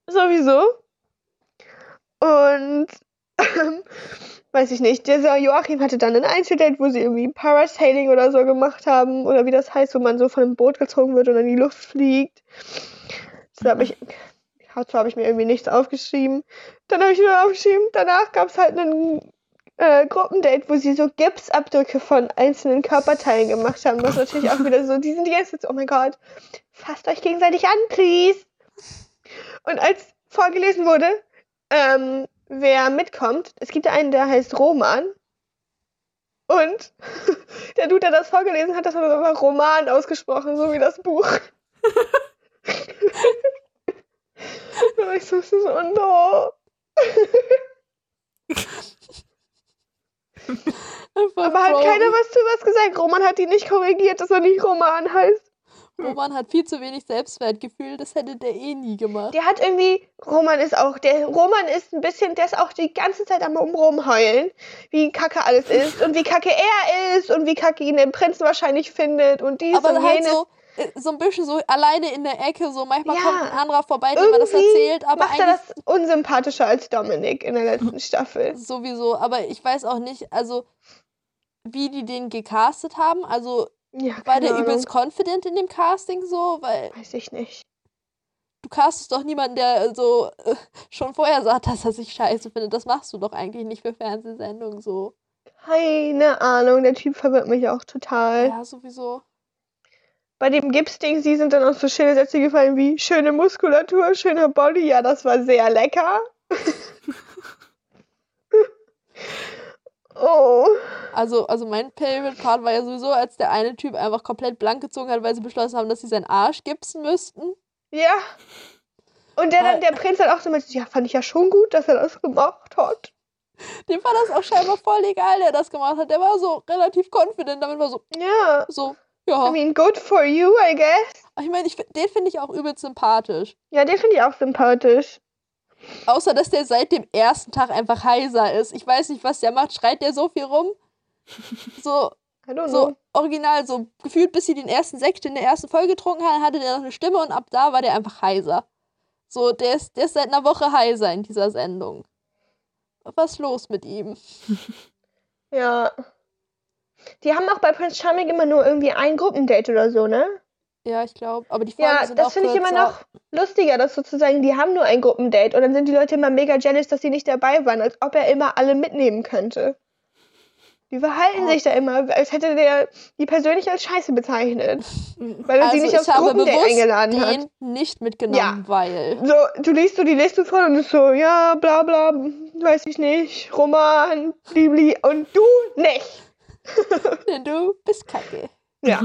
Sowieso. Und ähm, weiß ich nicht, dieser Joachim hatte dann ein Einzeldate, wo sie irgendwie Parasailing oder so gemacht haben. Oder wie das heißt, wo man so von einem Boot gezogen wird und in die Luft fliegt. So habe ich, dazu habe ich mir irgendwie nichts aufgeschrieben. Dann habe ich nur aufgeschrieben, danach gab es halt einen äh, Gruppendate, wo sie so Gipsabdrücke von einzelnen Körperteilen gemacht haben. Was natürlich auch wieder so, die sind Zeit so, oh mein Gott, fasst euch gegenseitig an, please. Und als vorgelesen wurde, ähm, wer mitkommt, es gibt einen, der heißt Roman. Und der Dude, der das vorgelesen hat, das hat einfach Roman ausgesprochen, so wie das Buch. Und ich so, so, oh no. Aber hat keiner was zu was gesagt. Roman hat ihn nicht korrigiert, dass er nicht Roman heißt. Roman hat viel zu wenig Selbstwertgefühl. Das hätte der eh nie gemacht. Der hat irgendwie, Roman ist auch, der Roman ist ein bisschen, der ist auch die ganze Zeit am rumheulen, wie kacke alles ist und wie kacke er ist und wie kacke ihn der Prinz wahrscheinlich findet und dies Aber und halt jenes. so, äh, so ein bisschen so alleine in der Ecke. So manchmal Ja. kommt ein anderer vorbei, dem man das erzählt. Aber macht er das unsympathischer als Dominik in der letzten Staffel. sowieso. Aber ich weiß auch nicht, also wie die den gecastet haben. Also Ja, war der Ahnung. übelst confident in dem Casting so? Weil Weiß ich nicht. du castest doch niemanden, der so äh, schon vorher sagt, dass er sich scheiße findet. Das machst du doch eigentlich nicht für Fernsehsendungen so. Keine Ahnung, der Typ verwirrt mich auch total. Ja, sowieso. Bei dem Gips-Ding, sie sind dann auch so schöne Sätze gefallen wie schöne Muskulatur, schöner Body. Ja, das war sehr lecker. oh. Also, also mein Favorite Part war ja sowieso, als der eine Typ einfach komplett blank gezogen hat, weil sie beschlossen haben, dass sie seinen Arsch gipsen müssten. Ja. Und der dann, der Prinz hat auch so mit, ja, fand ich ja schon gut, dass er das gemacht hat. Dem war das auch scheinbar voll egal, der das gemacht hat. Der war so relativ confident, damit war so, Ja. so, I ja. mean, good for you, I guess. Ich meine, ich, den finde ich auch übelst sympathisch. Ja, den finde ich auch sympathisch. Außer, dass der seit dem ersten Tag einfach heiser ist. Ich weiß nicht, was der macht. Schreit der so viel rum? So. So original, so gefühlt, bis sie den ersten Sekt in der ersten Folge getrunken hat, hatte der noch eine Stimme und ab da war der einfach heiser. So, der ist, der ist seit einer Woche heiser in dieser Sendung. Was ist los mit ihm? Ja. Die haben auch bei Prince Charming immer nur irgendwie ein Gruppendate oder so, ne? Ja, ich glaube. Aber die Folgen Ja, sind auch das finde ich immer noch lustiger, dass sozusagen die haben nur ein Gruppendate und dann sind die Leute immer mega jealous, dass sie nicht dabei waren, als ob er immer alle mitnehmen könnte. Die verhalten Oh. sich da immer, als hätte der die persönlich als Scheiße bezeichnet, weil er sie Also nicht ich aufs Gruppendate eingeladen hat. den nicht mitgenommen, weil. So, du liest so die Liste vor und ist so, ja, bla bla, weiß ich nicht, Roman, Bibli und du nicht. Denn du bist kacke. Ja.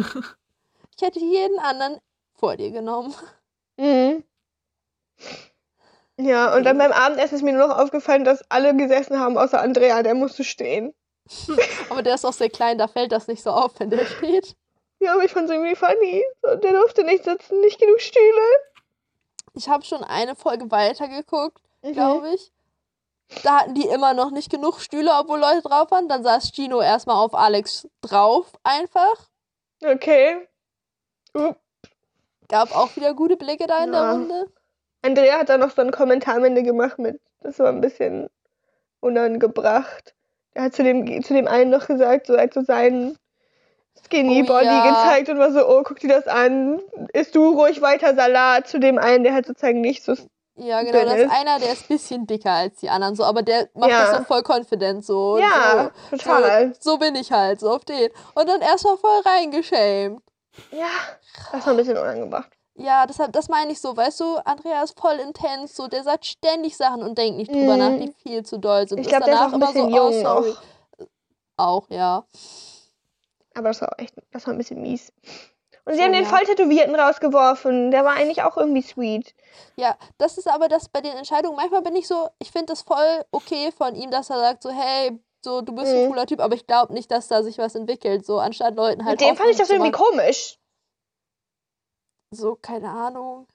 Ich hätte jeden anderen vor dir genommen. Mhm. Ja, und dann beim Abendessen ist mir nur noch aufgefallen, dass alle gesessen haben, außer Andrea, der musste stehen. Aber der ist auch sehr klein, da fällt das nicht so auf, wenn der steht. Ja, aber ich fand es irgendwie funny. Der durfte nicht sitzen, nicht genug Stühle. Ich habe schon eine Folge weitergeguckt, Mhm. glaube ich. Da hatten die immer noch nicht genug Stühle, obwohl Leute drauf waren. Dann saß Gino erstmal auf Alex drauf, einfach. Okay. Gab auch wieder gute Blicke da in der Ja. Runde. Andrea hat da noch so einen Kommentar am Ende gemacht mit, das war ein bisschen unangebracht. Er hat zu dem, zu dem einen noch gesagt, so hat so seinen Skinny Oh Body ja. gezeigt und war so, oh, guck dir das an, isst du ruhig weiter Salat. Zu dem einen, der halt sozusagen nicht so Ja, genau. Das ist einer, der ist ein bisschen dicker als die anderen, so, aber der macht Ja. das so voll confident, so. Ja, so, total. So, so bin ich halt, so auf den. Und dann erstmal voll reingeschämt. Ja, das war ein bisschen unangebracht. Ja, deshalb, das meine ich so, weißt du, Andrea ist voll intens, so, der sagt ständig Sachen und denkt nicht drüber Mhm. nach, die viel zu doll sind. Ich glaube, der ist danach auch ein bisschen immer so, jung oh, sorry. auch. Auch, ja. Aber das war echt, das war ein bisschen mies. Und sie Oh, haben den ja. Volltätowierten rausgeworfen. Der war eigentlich auch irgendwie sweet. Ja, das ist aber das bei den Entscheidungen. Manchmal bin ich so, ich finde das voll okay von ihm, dass er sagt so, hey, so, du bist ein Mhm. cooler Typ, aber ich glaube nicht, dass da sich was entwickelt. So, anstatt Leuten halt. Mit dem fand ich das irgendwie komisch. So, keine Ahnung.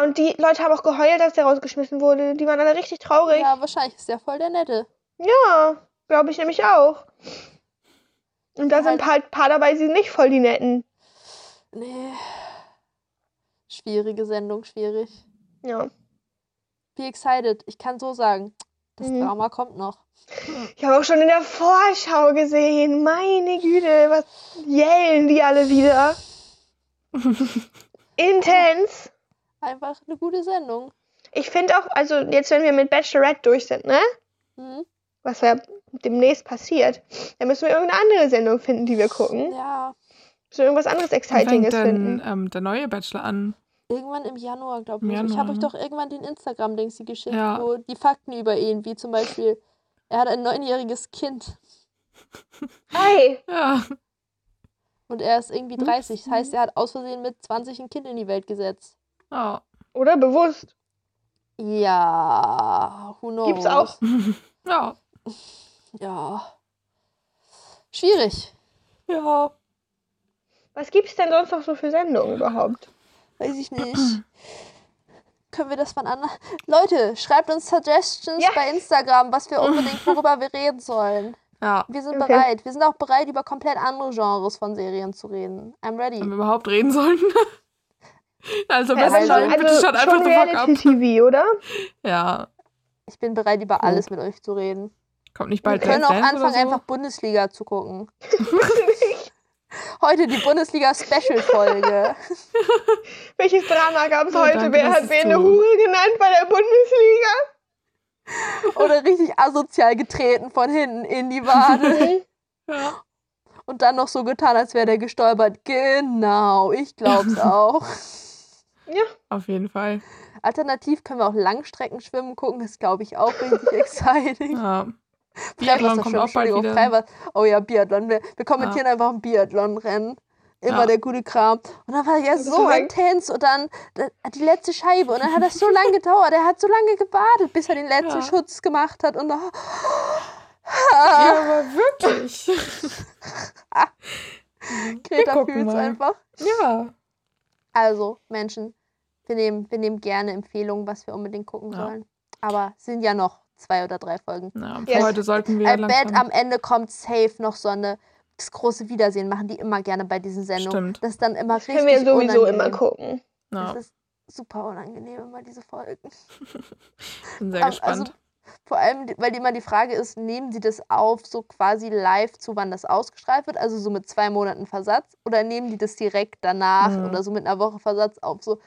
Und die Leute haben auch geheult, dass der rausgeschmissen wurde. Die waren alle richtig traurig. Ja, wahrscheinlich ist der voll der Nette. Ja, glaube ich nämlich auch. Und da sind Halt- halt paar dabei, die sind nicht voll die Netten. Nee. Schwierige Sendung, schwierig. Ja. Be excited. Ich kann so sagen, das Mhm. Drama kommt noch. Ich habe auch schon in der Vorschau gesehen. Meine Güte, was yellen die alle wieder. Intens. Einfach eine gute Sendung. Ich finde auch, also jetzt, wenn wir mit Bachelorette durch sind, ne? Mhm. Was ja demnächst passiert, dann müssen wir irgendeine andere Sendung finden, die wir gucken. Ja, Müssen wir irgendwas anderes Excitinges fängt denn finden. ähm, der neue Bachelor an? Irgendwann im Januar, glaube ich. ich habe euch doch irgendwann den Instagram-Dings geschickt, Ja. wo die Fakten über ihn, wie zum Beispiel, er hat ein neunjähriges Kind Hey, Ja. und er ist irgendwie Ups. 30. Das heißt, er hat aus Versehen mit 20 ein Kind in die Welt gesetzt. Oh. oder bewusst. Ja, who knows? Gibt's auch. Ja. Ja. Schwierig. Ja. Was gibt's denn sonst noch so für Sendungen überhaupt? Weiß ich nicht. Können wir das von anderen. Leute, schreibt uns Suggestions Ja. bei Instagram, was wir unbedingt, worüber wir reden sollen. Ja. Wir sind Okay. bereit. Wir sind auch bereit, über komplett andere Genres von Serien zu reden. I'm ready. Wenn wir überhaupt reden sollen. also, Ja, besten also- Dank, bitte schaut einfach schon the fuck ab. Reality-TV, oder? Ja. Ich bin bereit, über alles mit euch zu reden. Kommt nicht bald Wir können auch anfangen, so? einfach Bundesliga zu gucken. Heute die Bundesliga-Special-Folge. Welches Drama gab es Oh, heute? danke, Wer hat wen eine. Hure genannt bei der Bundesliga? Oder richtig asozial getreten von hinten in die Wade. Ja. Und dann noch so getan, als wäre der gestolpert. Genau, ich glaub's auch. Auf jeden Fall. Alternativ können wir auch Langstreckenschwimmen gucken. Das glaube ich auch richtig exciting. Ja. Freiwasserschwimmen, kommt auch bald Entschuldigung, wieder. Freibad- Oh ja, Biathlon. Wir, wir kommentieren einfach ein Biathlon-Rennen. Immer Ja. der gute Kram. Und dann war er so korrekt. intens und dann da- die letzte Scheibe. Und dann hat das so lange gedauert. Er hat so lange gewartet, bis er den letzten Ja. Schutz gemacht hat. Und dann, Ja, aber wirklich. Greta gucken fühlt's mal. einfach. Ja. Also, Menschen, wir nehmen, wir nehmen gerne Empfehlungen, was wir unbedingt gucken Ja. sollen. Aber es sind ja noch zwei oder drei Folgen. ja für Yes. heute sollten wir I bet langsam. am Ende kommt safe noch so eine das große Wiedersehen machen die immer gerne bei diesen Sendungen. Stimmt. Das ist dann immer Das richtig können wir sowieso unangenehm. immer gucken. Ja, Das ist super unangenehm immer diese Folgen. bin sehr gespannt. Also, vor allem, weil die immer die Frage ist, nehmen sie das auf so quasi live zu, wann das ausgestrahlt wird, also so mit zwei Monaten Versatz, oder nehmen die das direkt danach Mhm. oder so mit einer Woche Versatz auf, so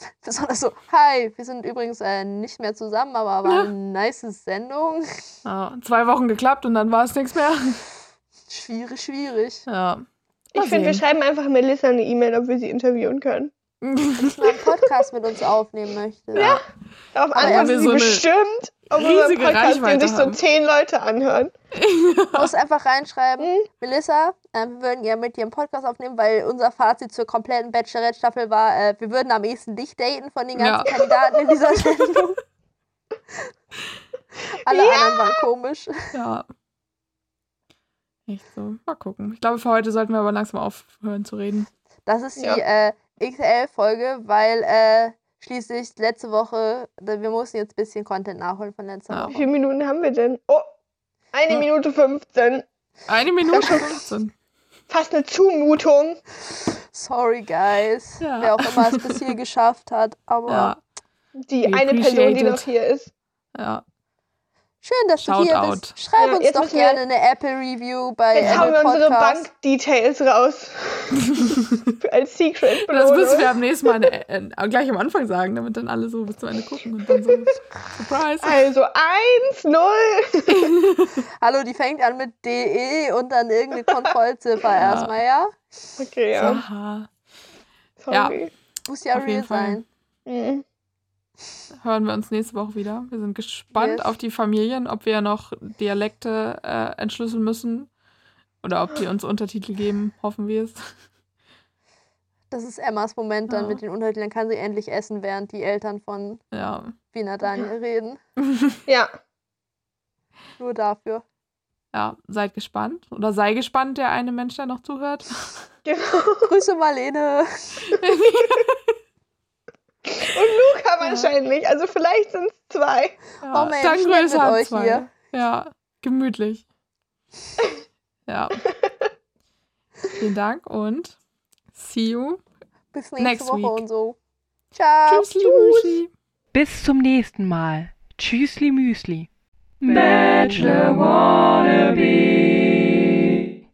besonders so, hi, wir sind übrigens äh, nicht mehr zusammen, aber war Ja. eine nice Sendung. ja, zwei Wochen geklappt und dann war es nichts mehr. Schwierig, schwierig. Ja. Ich finde, wir schreiben einfach Melissa eine E-Mail, ob wir sie interviewen können. Wenn ich mal einen Podcast mit uns aufnehmen möchte. Ja. Darauf antworten wir sie so bestimmt auf unserem riesige Podcast, den Reichweite sich so zehn Leute anhören. muss einfach reinschreiben, Mhm. Melissa, äh, wir würden gerne mit dir einen Podcast aufnehmen, weil unser Fazit zur kompletten Bachelorette-Staffel war, äh, wir würden am ehesten dich daten von den ganzen Ja. Kandidaten in dieser Sendung. Alle Ja. anderen waren komisch. Ja. Echt so. Mal gucken. Ich glaube, für heute sollten wir aber langsam aufhören zu reden. Das ist die Ja. äh, XL-Folge, weil äh, schließlich letzte Woche, wir mussten jetzt ein bisschen Content nachholen von letzter Ja. Wie Woche. viele Minuten haben wir denn? Oh, eine Ja. Minute 15. Eine Minute 15. Fast eine Zumutung. Sorry, guys. Ja. Wer auch immer es bis hier geschafft hat. Aber Ja, Die We eine Person, die noch hier ist. ja. Schön, dass du hier Shoutout. bist. Schreib Ja, uns doch gerne eine Apple-Review bei Jetzt hauen Apple wir unsere. Bankdetails raus. Als Secret. Das müssen wir am nächsten Mal äh, äh, gleich am Anfang sagen, damit dann alle so bis zum Ende gucken und dann so Surprise. Also 1, 0. Hallo, die fängt an mit DE und dann irgendeine Kontrollziffer Ja. erstmal, ja? Okay, ja. Aha. Sorry. Muss ja Auf real sein. Mhm. Hören wir uns nächste Woche wieder. Wir sind gespannt Yes. auf die Familien, ob wir noch Dialekte äh, entschlüsseln müssen oder ob die uns Untertitel geben. Hoffen wir es. Das ist Emmas Moment dann Ja. mit den Untertiteln. Dann kann sie endlich essen, während die Eltern von Ja. Wiener Daniel reden. Ja. Nur dafür. Ja, seid gespannt. Oder sei gespannt, der eine Mensch, der noch zuhört. Genau. Grüße Marlene. Und Luca wahrscheinlich. Also vielleicht sind es zwei. Ja, Oh Mensch, dann Grüße an euch zwei. hier. Ja, gemütlich. ja. Vielen Dank und see you. Bis nächste Next Woche week. und so. Ciao. Tschüss, Lucy. Bis zum nächsten Mal. Tschüssli Müsli. Bachelor Wannabe.